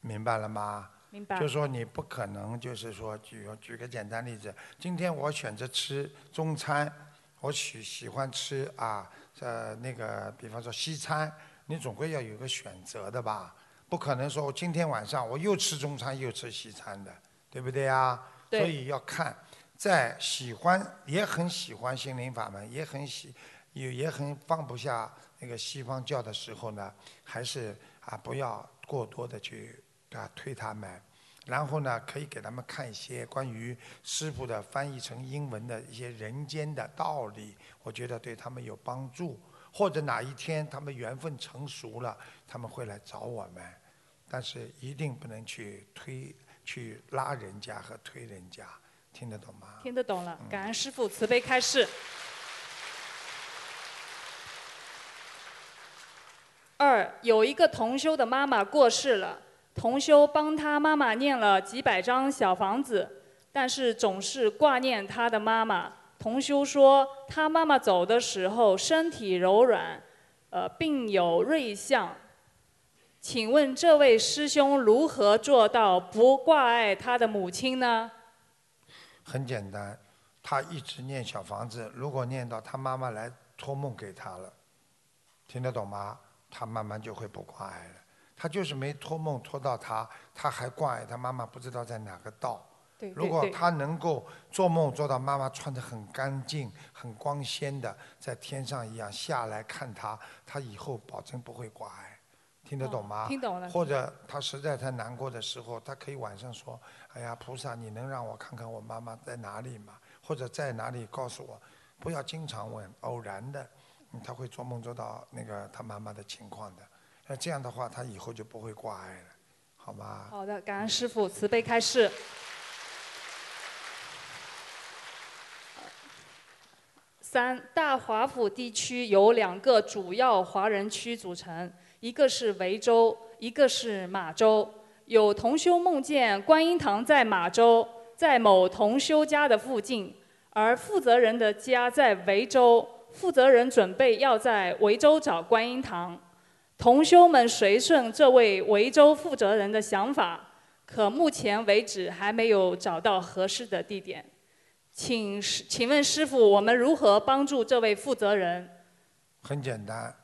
明白了吗？明白就说你不可能就是说举举个简单例子，今天我选择吃中餐，我喜喜欢吃啊呃那个比方说西餐，你总归要有个选择的吧？不可能说我今天晚上我又吃中餐又吃西餐的，对不对呀？对所以要看，在喜欢也很喜欢心灵法门，也很喜也也很放不下那个西方教的时候呢，还是啊不要过多的去啊推他们。然后呢，可以给他们看一些关于师傅的翻译成英文的一些人间的道理，我觉得对他们有帮助。或者哪一天他们缘分成熟了，他们会来找我们，但是一定不能去推、去拉人家和推人家，听得懂吗？听得懂了，感恩师父慈悲开示。二，有一个同修的妈妈过世了，同修帮他妈妈念了几百张小房子，但是总是挂念他的妈妈。同修说，他妈妈走的时候身体柔软，呃，并有瑞相。请问这位师兄如何做到不挂碍他的母亲呢？很简单，他一直念小房子，如果念到他妈妈来托梦给他了，听得懂吗？他慢慢就会不挂碍了。他就是没托梦托到他，他还挂碍他妈妈，不知道在哪个道。对对对如果他能够做梦做到妈妈穿得很干净、很光鲜的，在天上一样下来看他，他以后保证不会挂碍。听得懂吗？哦听懂了或者他实在太难过的时候，他可以晚上说：“哎呀，菩萨，你能让我看看我妈妈在哪里吗？或者在哪里告诉我？不要经常问，偶然的，嗯他会做梦做到那个他妈妈的情况的。那这样的话，他以后就不会挂碍了，好吗？好的，感恩师父慈悲开示。三大华府地区由两个主要华人区组成，一个是维州，一个是马州。有同修梦见观音堂在马州，在某同修家的附近，而负责人的家在维州，负责人准备要在维州找观音堂。同修们随顺这位维州负责人的想法，可目前为止还没有找到合适的地点。请师请问师傅，我们如何帮助这位负责人？很简单，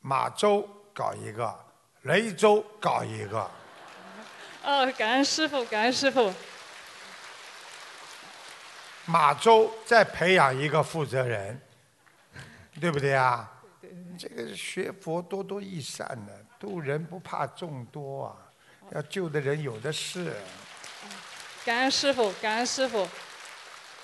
马州搞一个，雷州搞一个。哦，感恩师傅，感恩师傅。马州再培养一个负责人，对不对啊？这个学佛多多益善的，渡人不怕众多啊，要救的人有的是。感恩师傅，感恩师傅。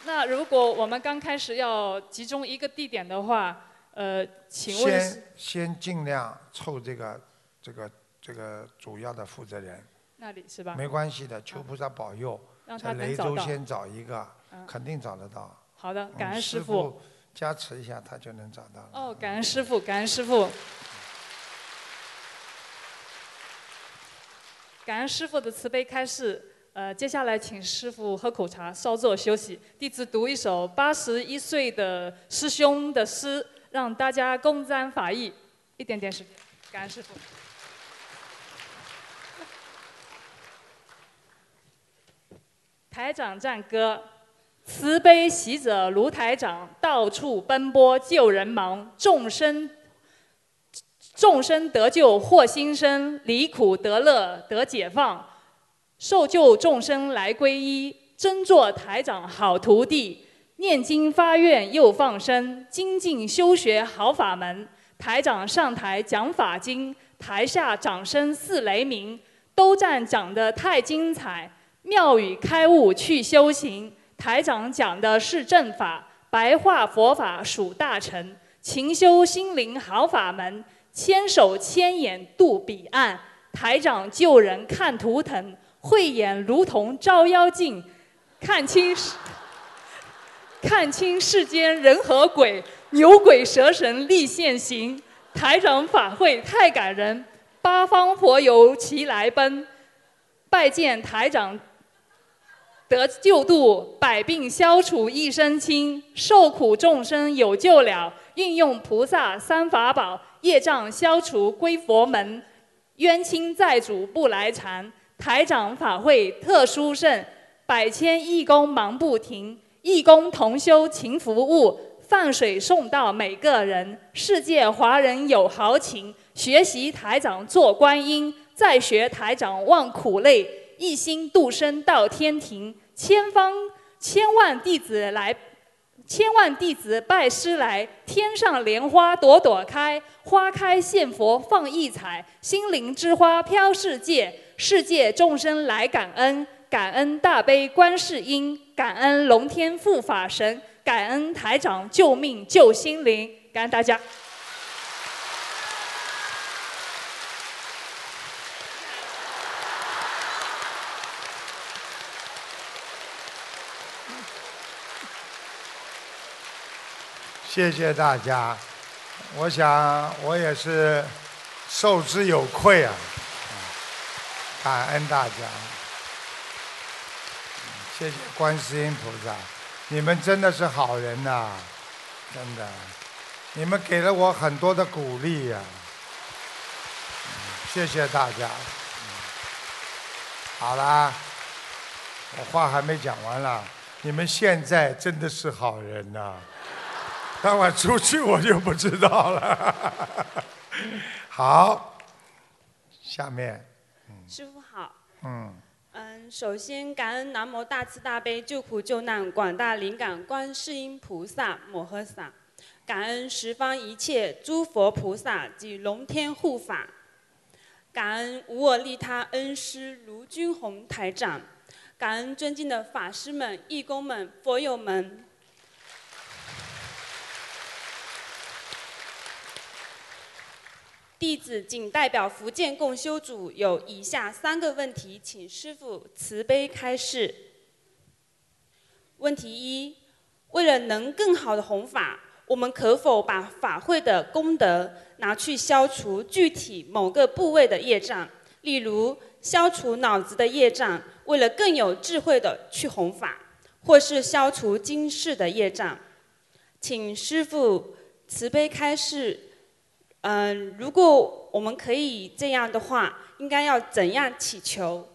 那如果我们刚开始要集中一个地点的话，呃，请问先先尽量凑这个这个这个主要的负责人。那里是吧？没关系的，求菩萨保佑。在雷州先找一个，肯定找得到。好的，感恩师傅。加持一下，他就能找到了。哦，感恩师傅，感恩师傅。感恩师傅的慈悲开示。呃，接下来请师傅喝口茶，稍作休息。弟子读一首八十一岁的师兄的诗，让大家共沾法益。一点点时间，感恩师傅。台长赞歌：慈悲喜者如台长，到处奔波救人忙，众生众生得救获新生，离苦得乐得解放。受救众生来皈依，真做台长好徒弟。念经发愿又放生，精进修学好法门。台长上台讲法经，台下掌声似雷鸣。都赞讲得太精彩，妙语开悟去修行。台长讲的是正法，白话佛法属大成。勤修心灵好法门，千手千眼渡彼岸。台长救人看图腾。慧眼如同照妖镜，看清看清世间人和鬼，牛鬼蛇神立现形。台长法会太感人，八方佛友齐来奔，拜见台长得救度，百病消除一身轻，受苦众生有救了。运用菩萨三法宝，业障消除归佛门，冤亲债主不来缠。台长法会特殊盛，百千义工忙不停，义工同修勤服务，放水送到每个人。世界华人有豪情，学习台长做观音，再学台长忘苦累，一心度生到天庭。千方千万弟子来，千万弟子拜师来，天上莲花朵朵开，花开献佛放异彩，心灵之花飘世界。世界众生来感恩，感恩大悲观世音，感恩龙天护法神，感恩台长救命救心灵，感恩大家。谢谢大家，我想我也是受之有愧啊。感恩大家，谢谢观世音菩萨，你们真的是好人呐，真的，你们给了我很多的鼓励呀，谢谢大家。好啦，我话还没讲完呢，你们现在真的是好人呐，等我出去我就不知道了。好，下面。师傅好。嗯。嗯，首先感恩南无大慈大悲救苦救难广大灵感观世音菩萨摩诃萨，感恩十方一切诸佛菩萨及龙天护法，感恩无我利他恩师卢军宏台长，感恩尊敬的法师们、义工们、佛友们。弟子仅代表福建共修组，有以下三个问题，请师父慈悲开示。问题一：为了能更好的弘法，我们可否把法会的功德拿去消除具体某个部位的业障？例如，消除脑子的业障，为了更有智慧的去弘法，或是消除今世的业障？请师父慈悲开示。嗯、如果我们可以这样的话，应该要怎样祈求？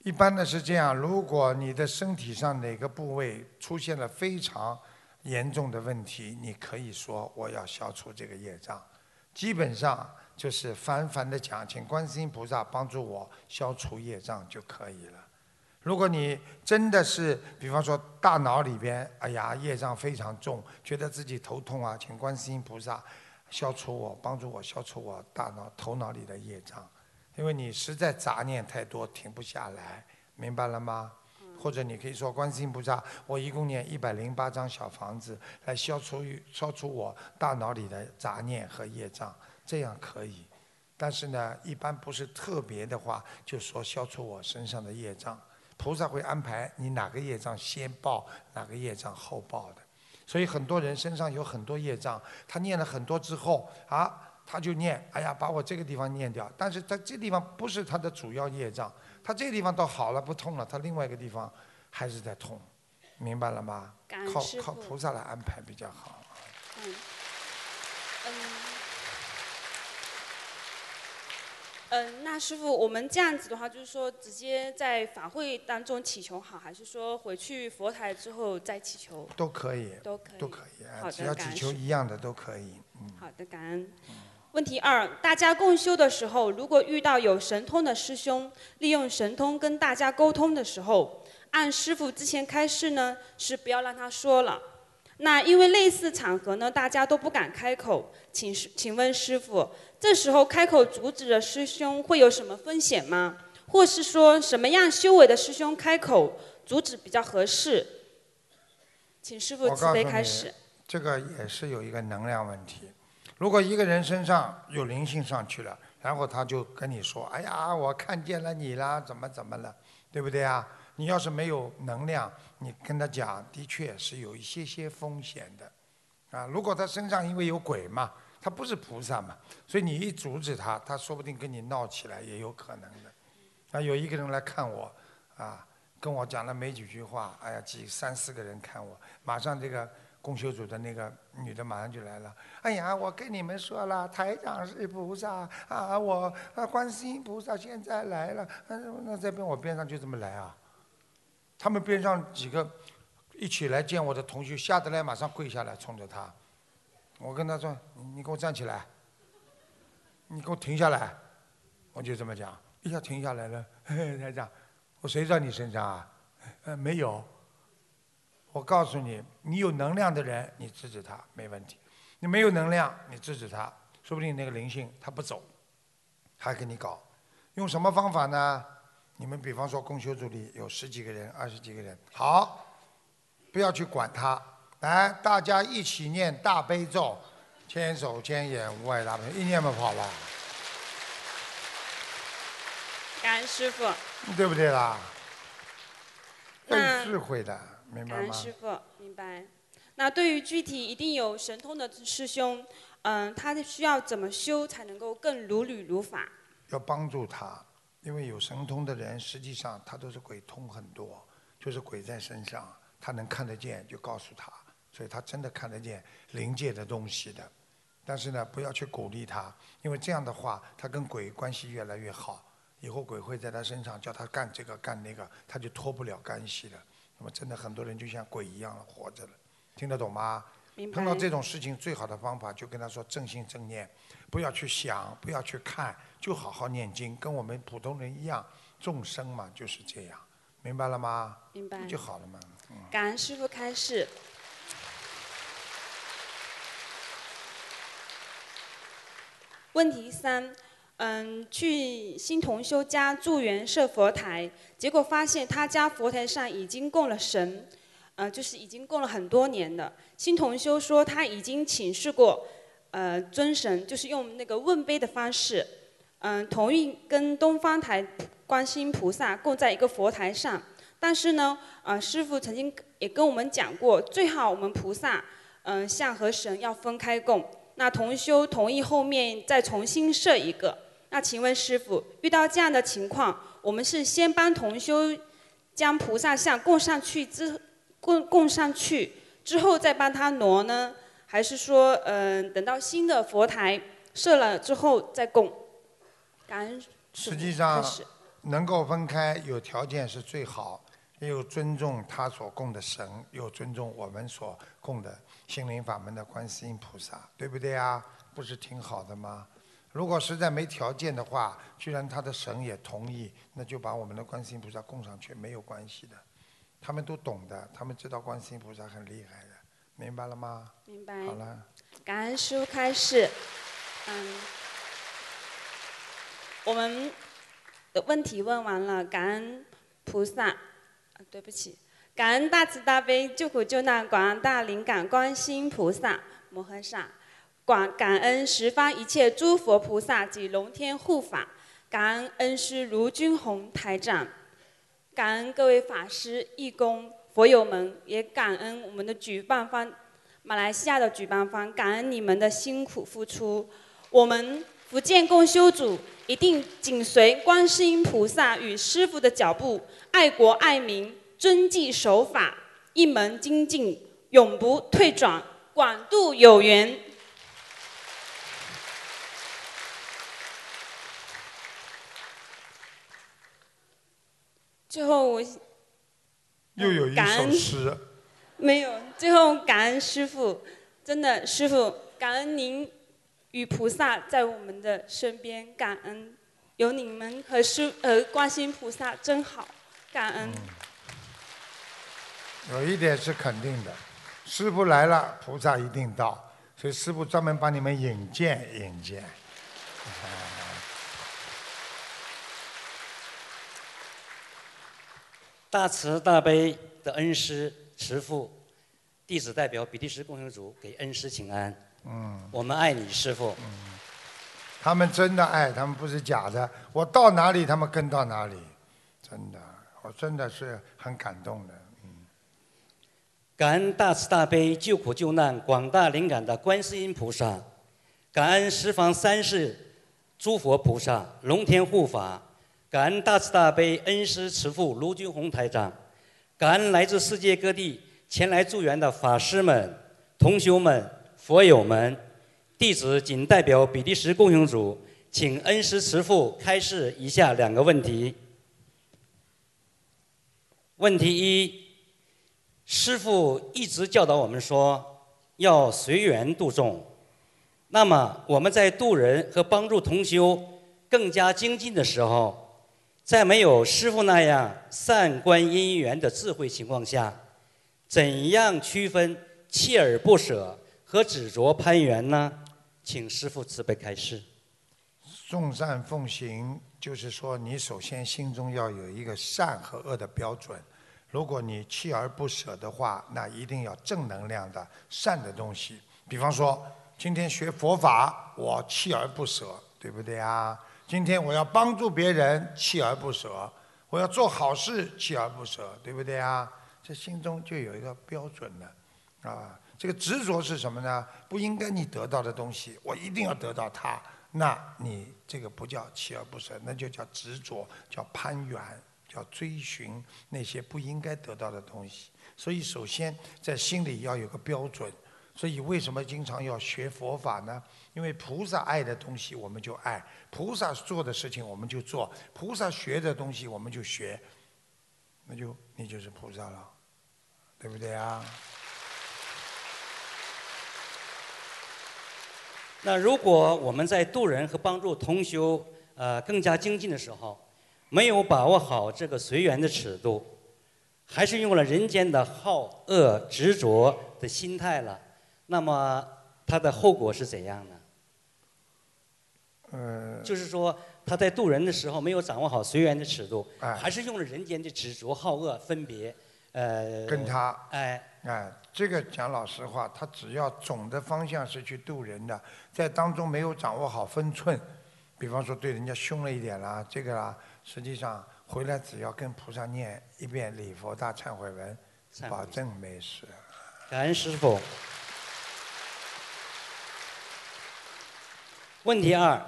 一般的是这样，如果你的身体上哪个部位出现了非常严重的问题，你可以说我要消除这个业障。基本上就是泛泛的讲，请观世音菩萨帮助我消除业障就可以了。如果你真的是，比方说大脑里边，哎呀，业障非常重，觉得自己头痛啊，请观世音菩萨消除我，帮助我消除我大脑头脑里的业障，因为你实在杂念太多，停不下来，明白了吗？或者你可以说，观世音菩萨，我一共念一百零八张小房子来消除消除我大脑里的杂念和业障，这样可以。但是呢，一般不是特别的话，就说消除我身上的业障。菩萨会安排你哪个业障先报，哪个业障后报的。所以很多人身上有很多业障，他念了很多之后啊，他就念，哎呀，把我这个地方念掉。但是他这地方不是他的主要业障，他这个地方倒好了，不痛了，他另外一个地方还是在痛，明白了吗？靠靠菩萨来安排比较好。嗯，嗯，嗯，那师傅，我们这样子的话，就是说直接在法会当中祈求好，还是说回去佛台之后再祈求？都可以，都可以都可以，啊好的只要祈求一样的都可以。好的，感恩。问题二：大家共修的时候，如果遇到有神通的师兄，利用神通跟大家沟通的时候，按师傅之前开示呢，是不要让他说了。那因为类似场合呢，大家都不敢开口，请师请问师傅，这时候开口阻止的师兄会有什么风险吗？或是说什么样修为的师兄开口阻止比较合适？请师傅慈悲开始。，这个也是有一个能量问题。如果一个人身上有灵性上去了，然后他就跟你说：“哎呀，我看见了你啦，怎么怎么了，对不对啊？”你要是没有能量，你跟他讲，的确是有一些些风险的。啊，如果他身上因为有鬼嘛，他不是菩萨嘛，所以你一阻止他，他说不定跟你闹起来也有可能的。啊，有一个人来看我，啊，跟我讲了没几句话，哎呀，几三四个人看我，马上这个共修组的那个女的马上就来了。哎呀，我跟你们说了，台长是菩萨啊，我啊观世音菩萨现在来了，嗯，那这边我边上就这么来啊。他们边上几个一起来见我的同学，吓得来马上跪下来冲着他。我跟他说：“你给我站起来，你给我停下来。”我就这么讲，一下停下来了。他讲，我谁在你身上啊？呃，没有。我告诉你，你有能量的人，你制止他没问题；你没有能量，你制止他，说不定那个灵性他不走，还跟你搞。用什么方法呢？你们比方说公修组里有十几个人、二十几个人，好，不要去管他，来，大家一起念大悲咒，千手千眼无碍大悲，一念嘛跑了，感恩师傅。对不对啦？要那有智慧的，明白吗？感恩师傅，明白。那对于具体一定有神通的师兄，嗯，他需要怎么修才能够更如理如法？要帮助他，因为有神通的人，实际上他都是鬼通很多，就是鬼在身上，他能看得见就告诉他，所以他真的看得见灵界的东西的。但是呢，不要去鼓励他，因为这样的话，他跟鬼关系越来越好，以后鬼会在他身上叫他干这个干那个，他就脱不了干系了。那么真的很多人就像鬼一样活着了，听得懂吗？碰到这种事情，最好的方法就跟他说正心正念，不要去想，不要去看，就好好念经，跟我们普通人一样，众生嘛就是这样，明白了吗？明白就好了嘛。感恩师傅开示。问题三，嗯，去新同修家助缘设佛台，结果发现他家佛台上已经供了神，呃，就是已经供了很多年了。新同修说他已经请示过，呃，尊神，就是用那个问杯的方式，嗯、同意跟东方台观世音菩萨供在一个佛台上。但是呢，呃，师傅曾经也跟我们讲过，最好我们菩萨，嗯、像和神要分开供。那同修同意后面再重新设一个。那请问师傅，遇到这样的情况，我们是先帮同修将菩萨像供上去之供供上去之后再帮他挪呢，还是说，嗯、等到新的佛台设了之后再供？感恩实际上能够分开，有条件是最好，又尊重他所供的神，又尊重我们所供的心灵法门的观世音菩萨，对不对啊？不是挺好的吗？如果实在没条件的话，居然他的神也同意，那就把我们的观世音菩萨供上去，没有关系的。他们都懂的，他们知道观世音菩萨很厉害的，明白了吗？明白。好了，感恩师傅开示。嗯，我们的问题问完了，感恩菩萨，对不起，感恩大慈大悲救苦救难广大灵感观世音菩萨摩诃萨，广感恩十方一切诸佛菩萨及龙天护法，感恩恩师卢军宏台长，感恩各位法师、义工、佛友们，也感恩我们的举办方马来西亚的举办方，感恩你们的辛苦付出。我们福建共修组一定紧随观世音菩萨与师父的脚步，爱国爱民，遵纪守法，一门精进，永不退转，广度有缘。最后我又有一首感恩诗，没有，最后感恩师傅，真的师傅，感恩您与菩萨在我们的身边，感恩有你们和师和观世音菩萨真好，感恩。有一点是肯定的，师傅来了，菩萨一定到，所以师傅专门帮你们引荐引荐。大慈大悲的恩师慈父，弟子代表比利时共修组给恩师请安。嗯，我们爱你，师父。他们真的爱，他们不是假的。我到哪里，他们跟到哪里，真的，我真的是很感动的。嗯感恩大慈大悲救苦救难广大灵感的观世音菩萨，感恩十方三世诸佛菩萨、龙天护法，感恩大慈大悲恩师慈父卢军宏台长，感恩来自世界各地前来助缘的法师们、同修们、佛友们。弟子仅代表比利时共修组，请恩师慈父开示以下两个问题。问题一。师父一直教导我们说，要随缘度众。那么我们在度人和帮助同修更加精进的时候，在没有师父那样善观因缘的智慧情况下，怎样区分锲而不舍何执着攀缘呢？请师父慈悲开示。众善奉行，就是说你首先心中要有一个善和恶的标准。如果你锲而不舍的话，那一定要正能量的善的东西。比方说，今天学佛法，我锲而不舍，对不对啊？今天我要帮助别人，锲而不舍；我要做好事，锲而不舍，对不对啊？这心中就有一个标准了，啊，这个执着是什么呢？不应该你得到的东西，我一定要得到它，那你这个不叫锲而不舍，那就叫执着，叫攀缘。叫追寻那些不应该得到的东西，所以首先在心里要有个标准。所以为什么经常要学佛法呢？因为菩萨爱的东西我们就爱，菩萨做的事情我们就做，菩萨学的东西我们就学，那就你就是菩萨了，对不对啊？那如果我们在度人和帮助同修呃更加精进的时候，没有把握好这个随缘的尺度，还是用了人间的好恶执着的心态了，那么它的后果是怎样呢？呃，就是说他在度人的时候没有掌握好随缘的尺度，哎还是用了人间的执着好恶分别，呃，跟他哎哎，这个讲老实话，他只要总的方向是去渡人的，在当中没有掌握好分寸，比方说对人家凶了一点啦，这个啦，实际上回来只要跟菩萨念一遍礼佛大忏悔文，保证没事。感恩师傅。问题二：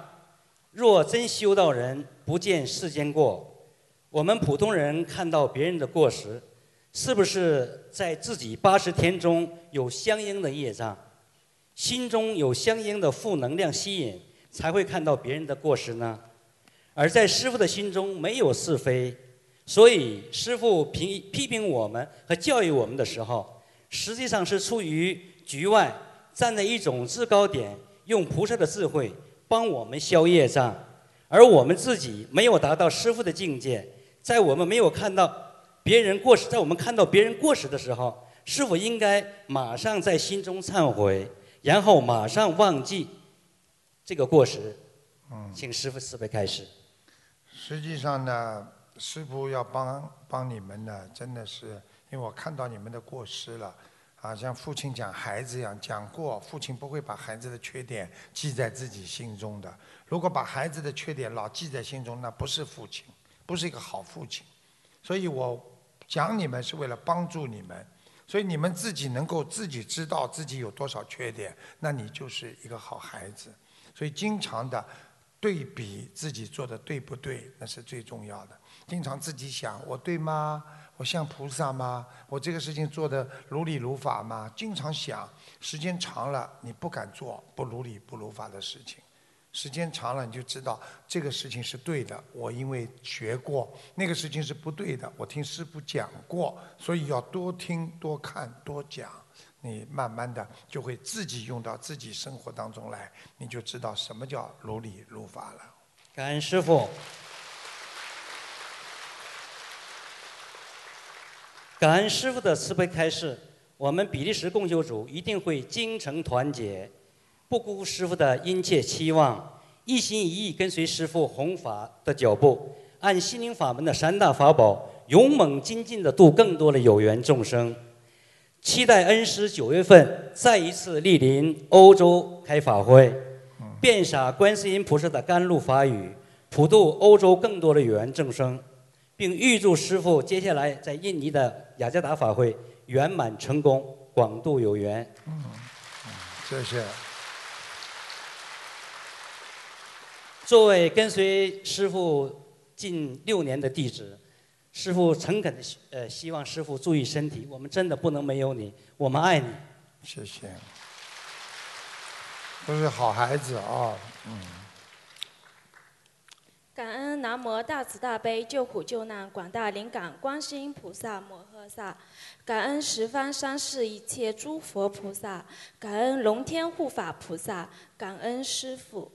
若真修道人不见世间过，我们普通人看到别人的过失，是不是在自己八十天中有相应的业障？心中有相应的负能量吸引，才会看到别人的过失呢？而在师傅的心中没有是非，所以师傅评批评我们和教育我们的时候，实际上是出于局外站在一种制高点，用菩萨的智慧帮我们消业障，而我们自己没有达到师傅的境界，在我们没有看到别人过失，在我们看到别人过失的时候，是否应该马上在心中忏悔，然后马上忘记这个过失。嗯，请师傅慈悲开始。实际上呢，师傅要帮帮你们呢，真的是因为我看到你们的过失了，啊，像父亲讲孩子一样讲过，父亲不会把孩子的缺点记在自己心中的。如果把孩子的缺点老记在心中，那不是父亲，不是一个好父亲。所以我讲你们是为了帮助你们，所以你们自己能够自己知道自己有多少缺点，那你就是一个好孩子。所以经常的。对比自己做的对不对，那是最重要的。经常自己想，我对吗？我像菩萨吗？我这个事情做的如理如法吗？经常想，时间长了，你不敢做不如理不如法的事情。时间长了，你就知道这个事情是对的。我因为学过，那个事情是不对的。我听师傅讲过，所以要多听、多看、多讲。你慢慢的就会自己用到自己生活当中来，你就知道什么叫如理如法了。感恩师傅，感恩师傅的慈悲开示，我们比利时共修组一定会精诚团结，不辜师傅的殷切期望，一心一意跟随师傅弘法的脚步，按心灵法门的三大法宝，勇猛精进的度更多的有缘众生。期待恩师九月份再一次莅临欧洲开法会，遍洒观世音菩萨的甘露法语，普渡欧洲更多的有缘众生，并预祝师傅接下来在印尼的雅加达法会圆满成功，广度有缘。嗯，谢谢。作为跟随师傅近六年的弟子。师傅诚恳的呃，希望师傅注意身体。我们真的不能没有你，我们爱你。谢谢，都是好孩子啊，嗯。感恩南无大慈大悲救苦救难广大灵感观世音菩萨摩诃萨，感恩十方三世一切诸佛菩萨，感恩龙天护法菩萨，感恩师父，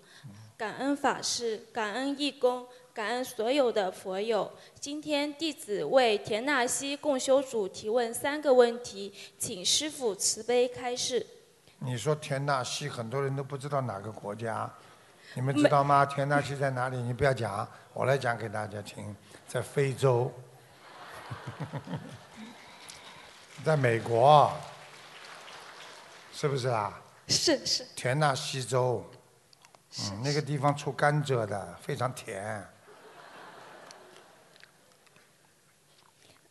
感恩法师，感恩义工。感恩所有的佛友。今天弟子为田纳西共修组提问三个问题，请师父慈悲开示。你说田纳西，很多人都不知道哪个国家，你们知道吗？田纳西在哪里？你不要讲，我来讲给大家听，在非洲，在美国，是不是啊？是是。田纳西州，嗯，那个地方出甘蔗的，非常甜。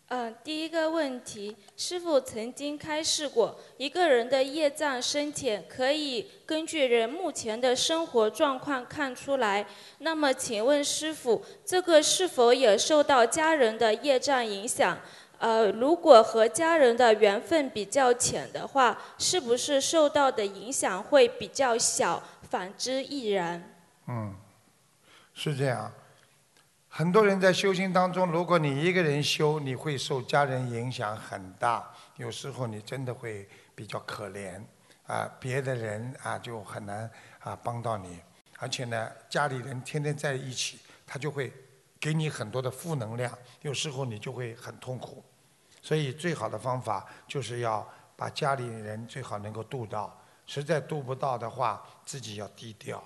嗯，第一个问题，师傅曾经开示过，一个人的业障深浅可以根据人目前的生活状况看出来。那么，请问师傅，这个是否也受到家人的业障影响？呃，如果和家人的缘分比较浅的话，是不是受到的影响会比较小？反之亦然。嗯，是这样。很多人在修行当中，如果你一个人修，你会受家人影响很大。有时候你真的会比较可怜，啊，别的人啊就很难啊帮到你。而且呢，家里人天天在一起，他就会给你很多的负能量，有时候你就会很痛苦。所以最好的方法就是要把家里人最好能够度到，实在度不到的话，自己要低调，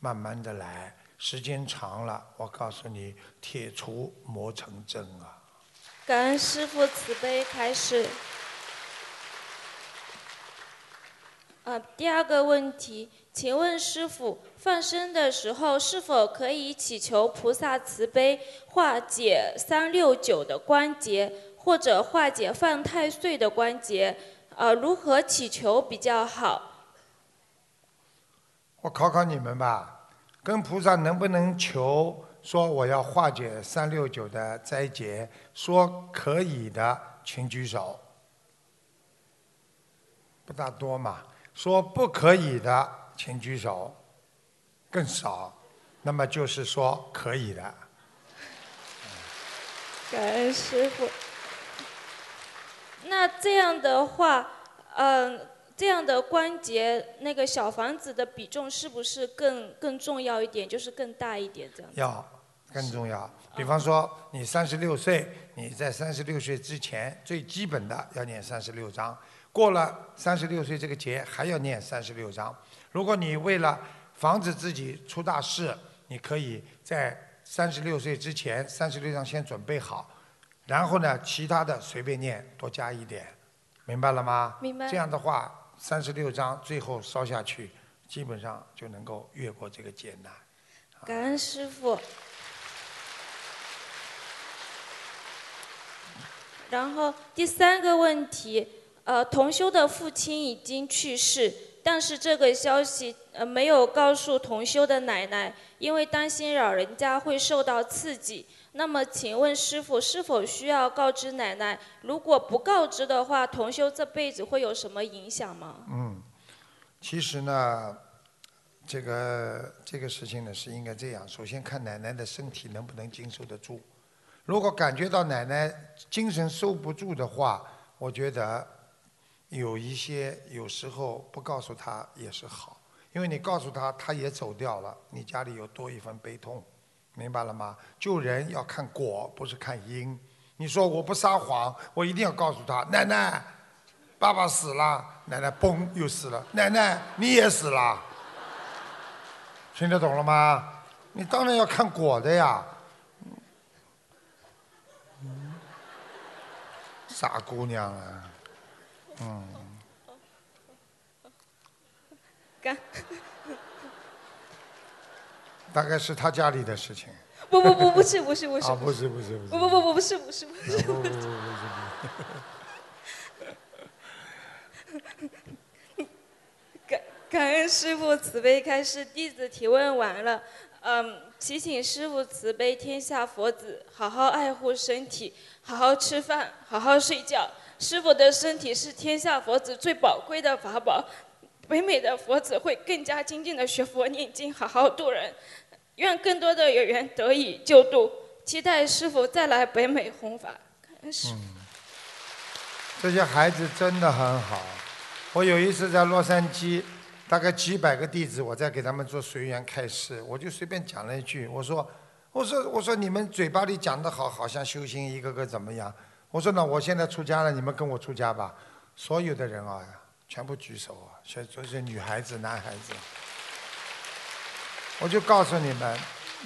慢慢的来。时间长了，我告诉你，铁杵磨成针啊！感恩师父慈悲开示。呃，第二个问题，请问师父，放生的时候是否可以祈求菩萨慈悲化解三六九的关节，或者化解犯太岁的关节？呃，如何祈求比较好？我考考你们吧。跟菩萨能不能求说我要化解三六九的灾劫？说可以的，请举手。不大多嘛，说不可以的，请举手。更少，那么就是说可以的。感恩师傅。那这样的话，嗯、这样的关节那个小房子的比重是不是更更重要一点，就是更大一点这样？要更重要。比方说，你三十六岁，你在三十六岁之前，最基本的要念三十六章。过了三十六岁这个节，还要念三十六章。如果你为了防止自己出大事，你可以在三十六岁之前，三十六章先准备好，然后呢，其他的随便念，多加一点，明白了吗？明白这样的话，三十六章最后烧下去，基本上就能够越过这个艰难。感恩师傅。然后第三个问题，呃，同修的父亲已经去世，但是这个消息呃没有告诉同修的奶奶，因为担心老人家会受到刺激。那么，请问师傅是否需要告知奶奶？如果不告知的话，同修这辈子会有什么影响吗？嗯，其实呢，这个这个事情呢是应该这样：首先看奶奶的身体能不能经受得住。如果感觉到奶奶精神收不住的话，我觉得有一些有时候不告诉她也是好，因为你告诉她，她也走掉了，你家里又多一份悲痛，明白了吗？救人要看果，不是看因。你说我不撒谎，我一定要告诉他，奶奶，爸爸死了，奶奶嘣又死了，奶奶你也死了，听得懂了吗？你当然要看果的呀。傻姑娘啊，嗯，干大概是他家里的事情。不不不不是不是不是啊，不是不是不是。不不不不不是不是不是不不不不不感感恩师傅慈悲开示，弟子提问完了。嗯，祈请师傅慈悲天下佛子，好好爱护身体，好好吃饭，好好睡觉。师傅的身体是天下佛子最宝贵的法宝，北美的佛子会更加精进的学佛念经，好好度人。愿更多的有缘得以救度，期待师傅再来北美弘法。感恩师父这些孩子真的很好。我有一次在洛杉矶，大概几百个弟子，我在给他们做随缘开示，我就随便讲了一句，我说，我说，我说你们嘴巴里讲的好，好像修行一个个怎么样？我说呢，我现在出家了，你们跟我出家吧。所有的人啊，全部举手啊，全都是女孩子、男孩子。我就告诉你们，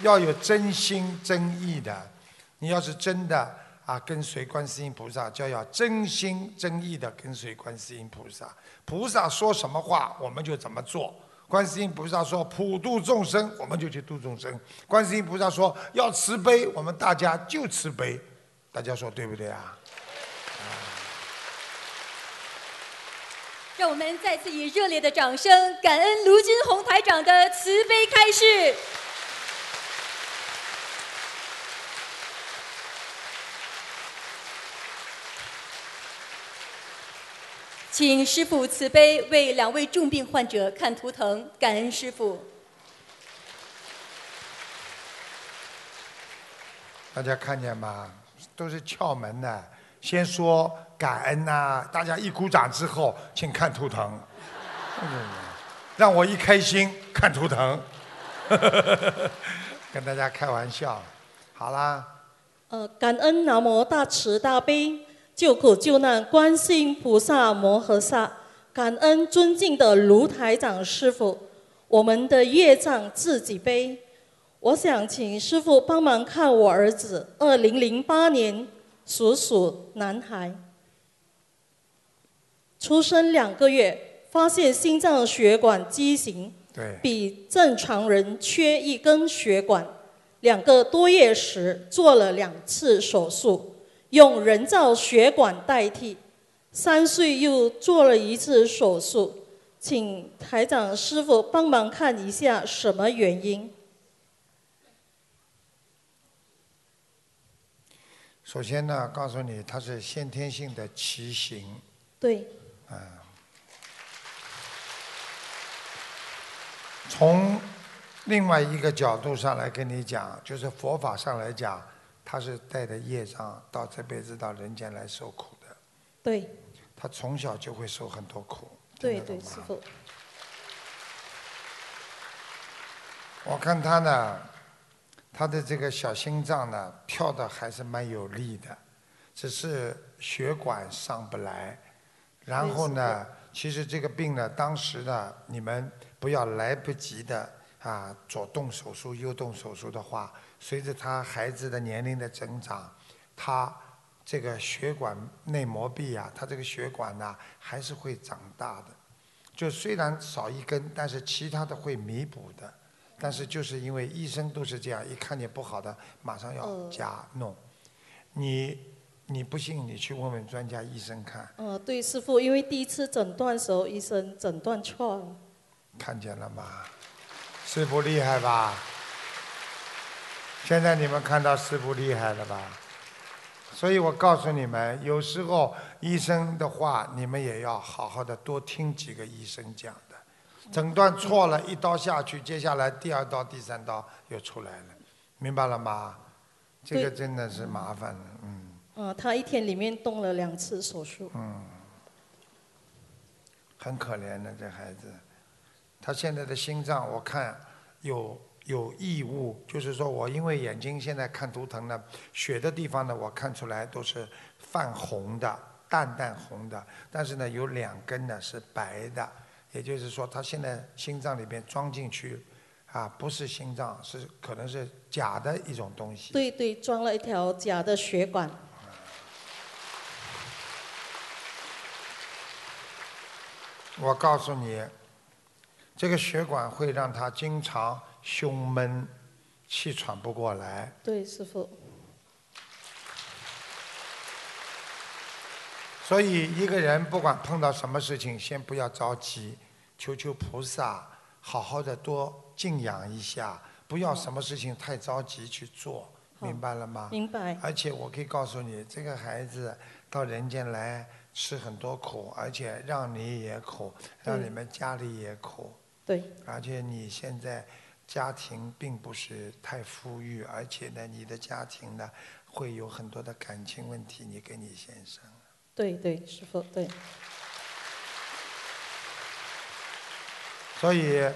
要有真心真意的。你要是真的啊，跟随观世音菩萨，就要真心真意的跟随观世音菩萨。菩萨说什么话，我们就怎么做。观世音菩萨说普度众生，我们就去度众生。观世音菩萨说要慈悲，我们大家就慈悲。大家说对不对啊？让我们再次以热烈的掌声，感恩卢军红台长的慈悲开示。请师父慈悲为两位重病患者看图腾，感恩师父。大家看见吗？都是窍门的。先说感恩呐、大家一鼓掌之后，请看图腾。嗯，让我一开心看图腾，跟大家开玩笑。好啦，呃，感恩南无大慈大悲救苦救难观世音菩萨摩诃萨，感恩尊敬的卢台长师傅，我们的业障自己背。我想请师傅帮忙看我儿子，二零零八年属鼠男孩，出生两个月，发现心脏血管畸形，对，比正常人缺一根血管。两个多月时做了两次手术，用人造血管代替。三岁又做了一次手术，请台长师傅帮忙看一下什么原因？首先呢，告诉你它是先天性的畸形，对，啊，从另外一个角度上来跟你讲，就是佛法上来讲，他是带着业障到这辈子到人间来受苦的。对他从小就会受很多苦。对对，师傅。我看他呢，他的这个小心脏呢跳的还是蛮有力的，只是血管上不来。然后呢，其实这个病呢，当时呢，你们不要来不及的啊，左动手术右动手术的话，随着他孩子的年龄的增长，他这个血管内膜壁啊，他这个血管呢还是会长大的。就虽然少一根，但是其他的会弥补的。但是就是因为医生都是这样，一看见不好的，马上要加弄。你你不信，你去问问专家医生看。嗯，对，师傅，因为第一次诊断时候，医生诊断错了。看见了吗？师傅厉害吧？现在你们看到师傅厉害了吧？所以我告诉你们，有时候医生的话，你们也要好好的多听几个医生讲。诊断错了，一刀下去，接下来第二刀、第三刀又出来了，明白了吗？这个真的是麻烦了，嗯。嗯，他一天里面动了两次手术。嗯。很可怜的这孩子，他现在的心脏我看有有异物，就是说我因为眼睛现在看图腾呢，血的地方呢我看出来都是泛红的、淡淡红的，但是呢有两根呢是白的。也就是说，他现在心脏里边装进去，啊，不是心脏，是可能是假的一种东西。对对，装了一条假的血管。我告诉你，这个血管会让他经常胸闷，气喘不过来。对，师傅。所以一个人不管碰到什么事情，先不要着急。求求菩萨，好好的多静养一下，不要什么事情太着急去做，明白了吗？明白。而且我可以告诉你，这个孩子到人间来吃很多苦，而且让你也苦，让你们家里也苦。对。而且你现在家庭并不是太富裕，而且呢，你的家庭呢会有很多的感情问题，你跟你先生。对对，师傅对。所以，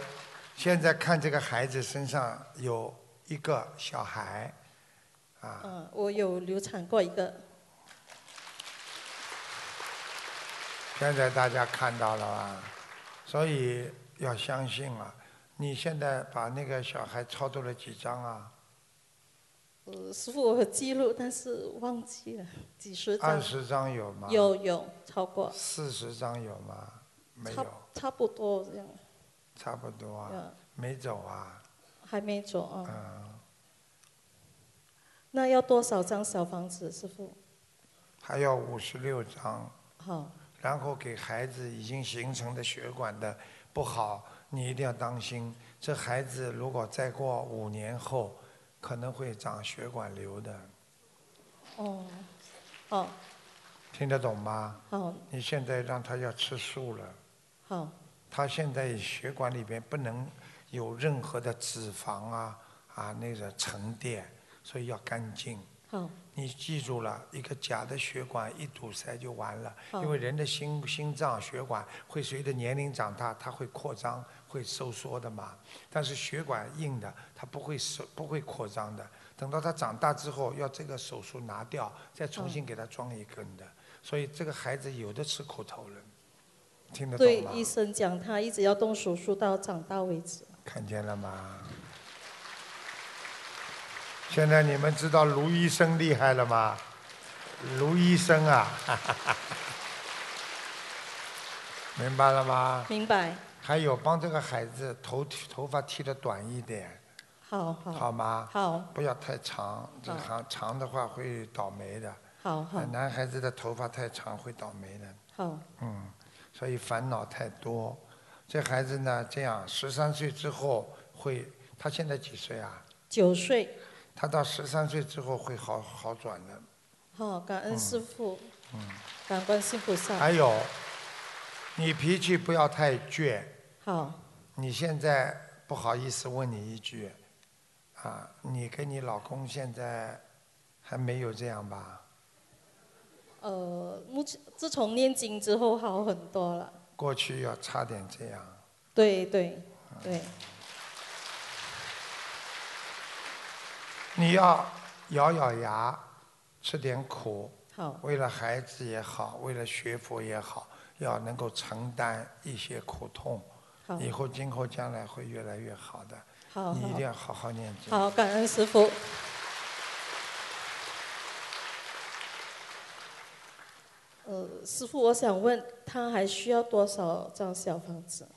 现在看这个孩子身上有一个小孩，啊。嗯，我有流产过一个。现在大家看到了吧？所以要相信啊！你现在把那个小孩超度了几张啊？呃，师傅，我记录，但是忘记了几十张。二十张有吗？有有超过。四十张有吗？没有。差不多这样。差不多啊，没走啊，还没走啊。嗯。那要多少张小房子，师傅？还要五十六张。好。然后给孩子已经形成的血管的不好，你一定要当心。这孩子如果再过五年后，可能会长血管瘤的。哦。哦。听得懂吗？好。你现在让他要吃素了。好。他现在血管里边不能有任何的脂肪啊啊那个沉淀，所以要干净。好。你记住了一个假的血管一堵塞就完了，因为人的心心脏血管会随着年龄长大，它会扩张会收缩的嘛。但是血管硬的，它不会收不会扩张的。等到他长大之后，要这个手术拿掉，再重新给他装一根的。所以这个孩子有的吃苦头了。对医生讲，他一直要动手术到长大为止。看见了吗？现在你们知道卢医生厉害了吗？卢医生啊，明白了吗？明白。还有帮这个孩子头头发剃的短一点。好好。好吗？好。不要太长，这长长的话会倒霉的。好好。男孩子的头发太长会倒霉的。好。嗯。所以烦恼太多，这孩子呢，这样十三岁之后会，他现在几岁啊？九岁。他到十三岁之后会好好转的。好，感恩师傅。嗯。感恩观世菩萨。还有，你脾气不要太倔。好。你现在不好意思问你一句，啊，你跟你老公现在还没有这样吧？呃，目前自从念经之后好很多了。过去要差点这样。对对对，你要咬咬牙，吃点苦。好。为了孩子也好，为了学佛也好，要能够承担一些苦痛。好以后今后将来会越来越好的。好好你一定要好好念经。好，感恩师傅。呃，师傅，我想问他还需要多少张小房子？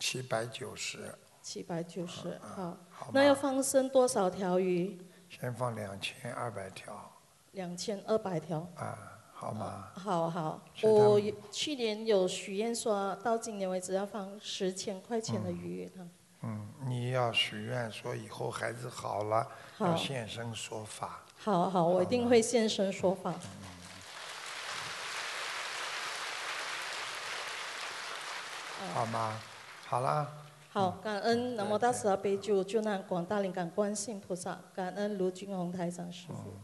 七百九十，七百九十，好。好那要放生多少条鱼？先放两千二百条两千二百条。啊，好吗？好好，我去年有许愿说到今年为止要放十千块钱的鱼。他嗯，你要许愿说以后孩子好了，好要现身说法。好好，我一定会现身说法。好吗？好啦，好，感恩南无大慈大悲救救难广大灵感观世音菩萨，感恩卢军宏台长师傅。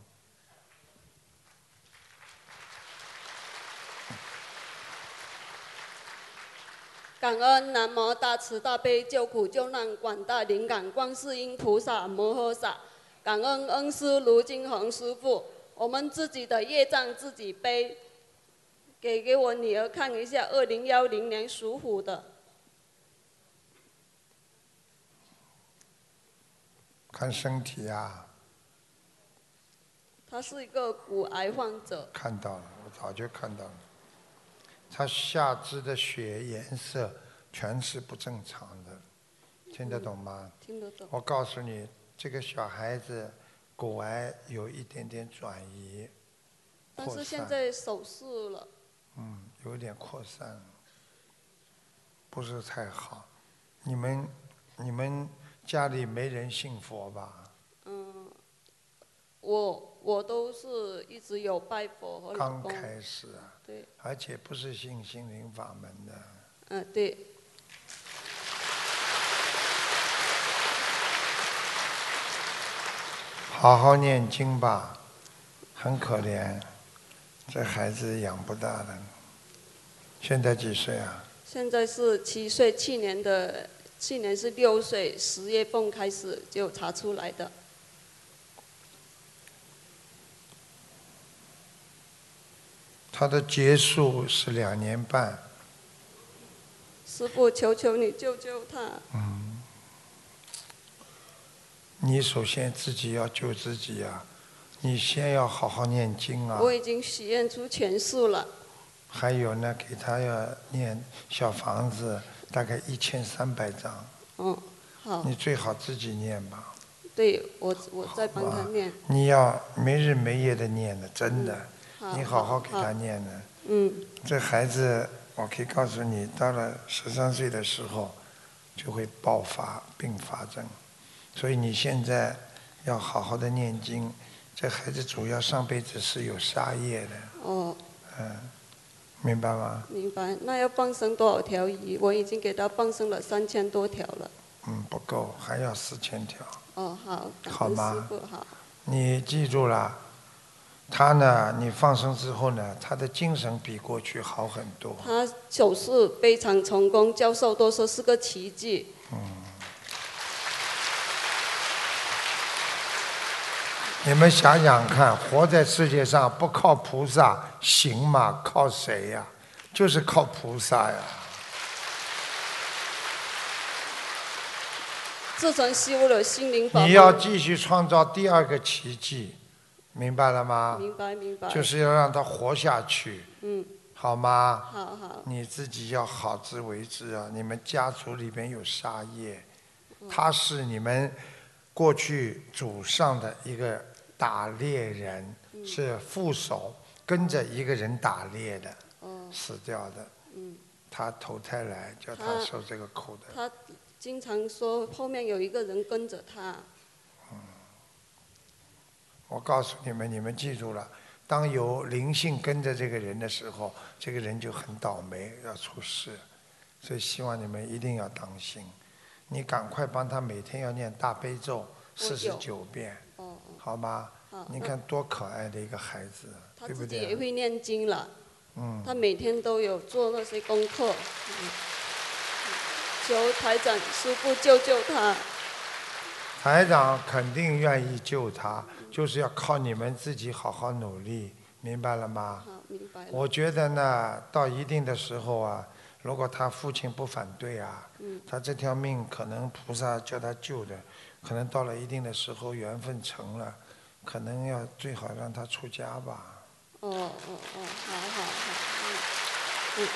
感恩南无大慈大悲救苦救难广大灵感观世音菩萨摩诃萨，感恩恩师卢金恒师傅。我们自己的业障自己背，给给我女儿看一下，二零幺零年属虎的，看身体啊，他是一个骨癌患者，看到了，我早就看到了。他下肢的血颜色全是不正常的，听得懂吗？听得懂。我告诉你，这个小孩子骨癌有一点点转移，但是现在手术了，嗯，有点扩散，不是太好。你们你们家里没人信佛吧？嗯，我我都是一直有拜佛和老刚，开始啊，对，而且不是信心灵法门的。嗯对，好好念经吧，很可怜，这孩子养不大的。现在几岁啊？现在是七岁，去年的去年是六岁，十月份开始就查出来的。他的结束是两年半，师傅，求求你救救他！嗯，你首先自己要救自己啊，你先要好好念经啊。我已经许愿出全数了，还有呢，给他要念小房子，大概一千三百张。嗯，好，你最好自己念吧，对我我在帮他念，你要没日没夜的念的，真的，好你好好给他念的。嗯，这孩子，我可以告诉你，到了十三岁的时候，就会爆发并发症，所以你现在要好好的念经。这孩子主要上辈子是有杀业的，哦，嗯，明白吗？明白。那要放生多少条鱼？我已经给他放生了三千多条了。嗯，不够，还要四千条。哦，好，好吗好。你记住了，他呢，你放生之后呢，他的精神比过去好很多。他手术非常成功，教授都说是个奇迹。你们想想看，活在世界上不靠菩萨行吗？靠谁呀？就是靠菩萨呀。自从修了心灵法，你要继续创造第二个奇迹，明白了吗？明白明白。就是要让他活下去，嗯，好吗？好好。你自己要好自为之啊！你们家族里边有杀业，嗯他是你们过去祖上的一个打猎人，嗯是副手，跟着一个人打猎的，哦，死掉的。嗯，他投胎来，叫他他受这个苦的。他经常说后面有一个人跟着他。我告诉你们，你们记住了，当有灵性跟着这个人的时候，这个人就很倒霉，要出事。所以希望你们一定要当心。你赶快帮他每天要念大悲咒四十九遍，哦好吗好？你看多可爱的一个孩子，他自己也？会念经了，嗯，他每天都有做那些功课，嗯求台长师傅救救他。台长肯定愿意救他，就是要靠你们自己好好努力，明白了吗？好，明白了。我觉得呢，到一定的时候啊，如果他父亲不反对啊，嗯他这条命可能菩萨叫他救的，可能到了一定的时候缘分成了，可能要最好让他出家吧，哦哦哦，好好好，嗯嗯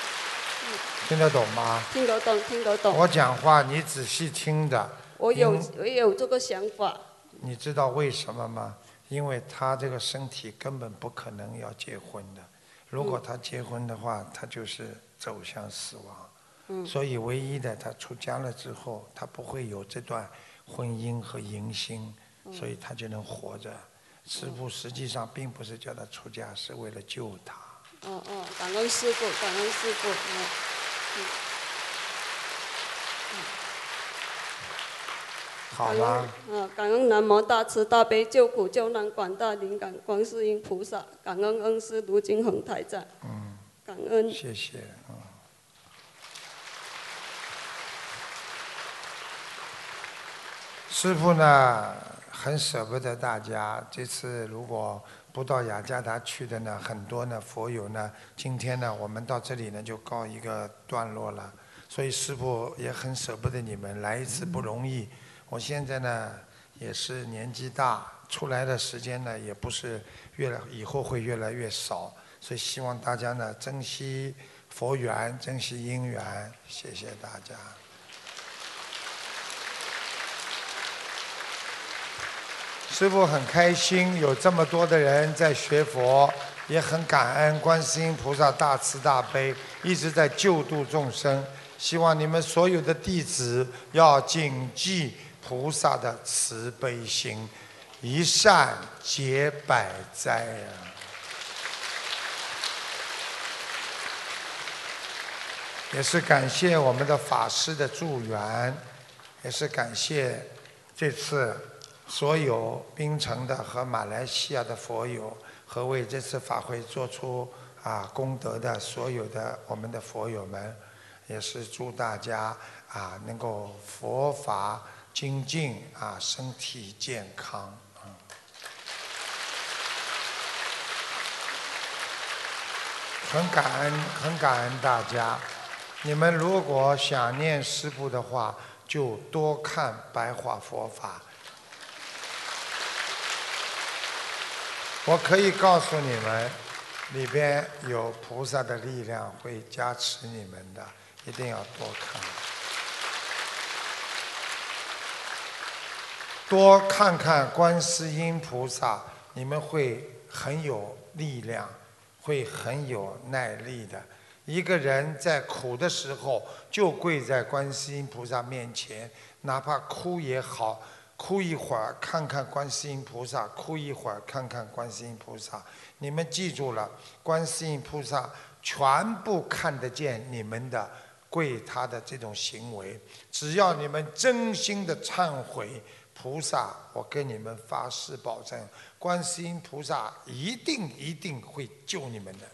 嗯，听得懂吗？听得懂，听得懂。我讲话你仔细听的。我有我有这个想法，你知道为什么吗？因为他这个身体根本不可能要结婚的，如果他结婚的话，他就是走向死亡。嗯所以唯一的，他出家了之后，他不会有这段婚姻和迎新，嗯所以他就能活着。师傅实际上并不是叫他出家，是为了救他。哦哦，感恩师傅，感恩师傅，嗯嗯。好啦。嗯，感恩南无大慈大悲救苦救难广大灵感观世音菩萨，感恩恩师卢金恒台长，嗯，感恩。谢谢，师傅呢，很舍不得大家。这次如果不到雅加达去的呢，很多呢佛友呢，今天呢，我们到这里呢就告一个段落了。所以师傅也很舍不得你们，来一次不容易。我现在呢也是年纪大，出来的时间呢也不是越来以后会越来越少，所以希望大家呢珍惜佛缘，珍惜因缘。谢谢大家。师傅很开心，有这么多的人在学佛，也很感恩观世音菩萨大慈大悲，一直在救度众生。希望你们所有的弟子要谨记菩萨的慈悲心，一善解百灾啊！也是感谢我们的法师的助缘，也是感谢这次所有槟城的和马来西亚的佛友和为这次法会做出啊功德的所有的我们的佛友们，也是祝大家啊能够佛法精进啊，身体健康。很感恩，很感恩大家。你们如果想念师父的话，就多看白话佛法。我可以告诉你们，里边有菩萨的力量会加持你们的，一定要多看。多看看观世音菩萨，你们会很有力量，会很有耐力的。一个人在苦的时候，就跪在观世音菩萨面前，哪怕哭也好，哭一会儿看看观世音菩萨，哭一会儿看看观世音菩萨。你们记住了，观世音菩萨全部看得见你们的跪他的这种行为，只要你们真心的忏悔。菩萨，我跟你们发誓保证，观世音菩萨一定一定会救你们的。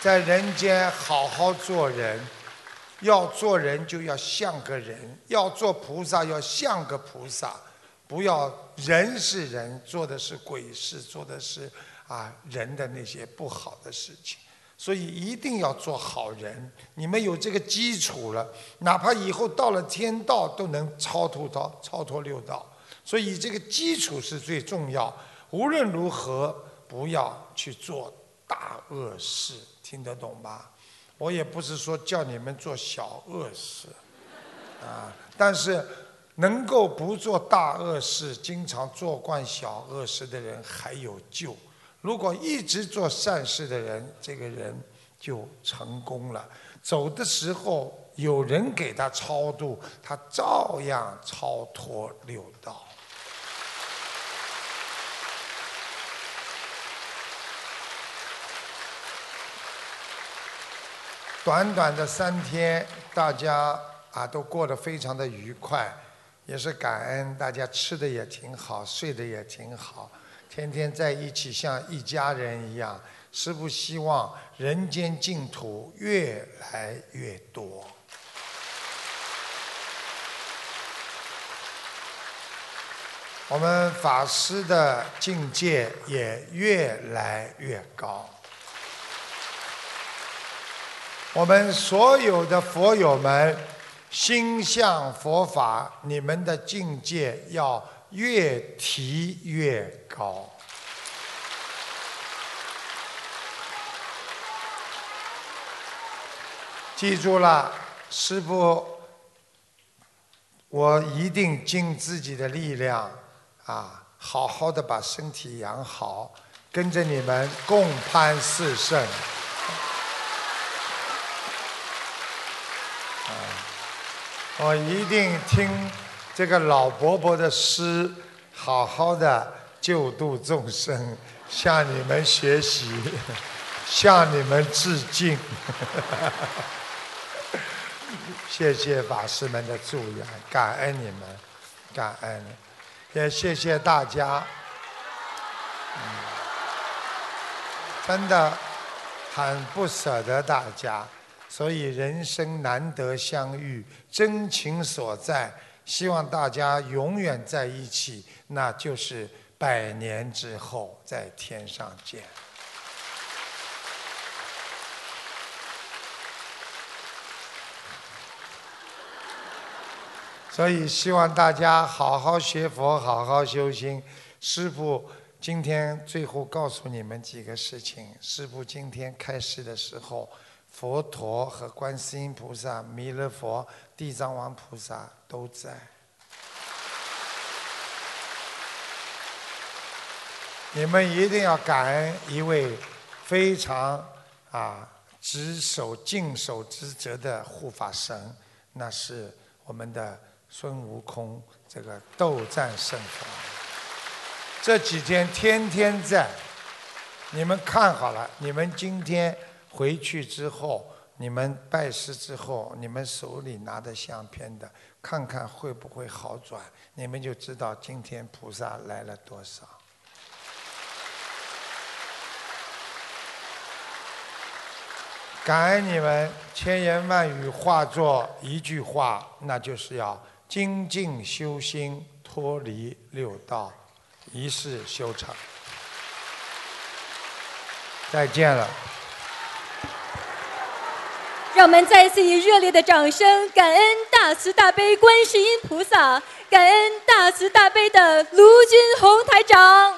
在人间好好做人，要做人就要像个人，要做菩萨要像个菩萨，不要人是人做的是鬼事，做的是啊人的那些不好的事情。所以一定要做好人。你们有这个基础了，哪怕以后到了天道都能超脱到超脱六道。所以这个基础是最重要。无论如何，不要去做大恶事，听得懂吧？我也不是说叫你们做小恶事，啊，但是能够不做大恶事，经常做惯小恶事的人还有救。如果一直做善事的人，这个人就成功了。走的时候有人给他超度，他照样超脱六道。短短的三天，大家啊都过得非常的愉快，也是感恩大家吃的也挺好，睡得也挺好，天天在一起像一家人一样。师父希望人间净土越来越多。我们法师的境界也越来越高。我们所有的佛友们，心向佛法，你们的境界要越提越高。记住了，师父，我一定尽自己的力量。啊，好好的把身体养好，跟着你们共攀四圣。我一定听这个老伯伯的诗，好好的救度众生，向你们学习，向你们致敬。谢谢法师们的祝愿，感恩你们，感恩。也谢谢大家，真的很不舍得大家，所以人生难得相遇，真情所在，希望大家永远在一起，那就是百年之后在天上见。所以希望大家好好学佛，好好修心。师父今天最后告诉你们几个事情。师父今天开始的时候，佛陀和观世音菩萨、弥勒佛、地藏王菩萨都在。你们一定要感恩一位非常啊执守尽守职责的护法神，那是我们的。孙悟空，这个斗战胜佛，这几天天天在。你们看好了，你们今天回去之后，你们拜师之后，你们手里拿的相片的，看看会不会好转，你们就知道今天菩萨来了多少。感恩你们，千言万语化作一句话，那就是要。精进修心，脱离六道，一世修成。再见了。让我们再次以热烈的掌声，感恩大慈大悲观世音菩萨，感恩大慈大悲的卢军宏台长。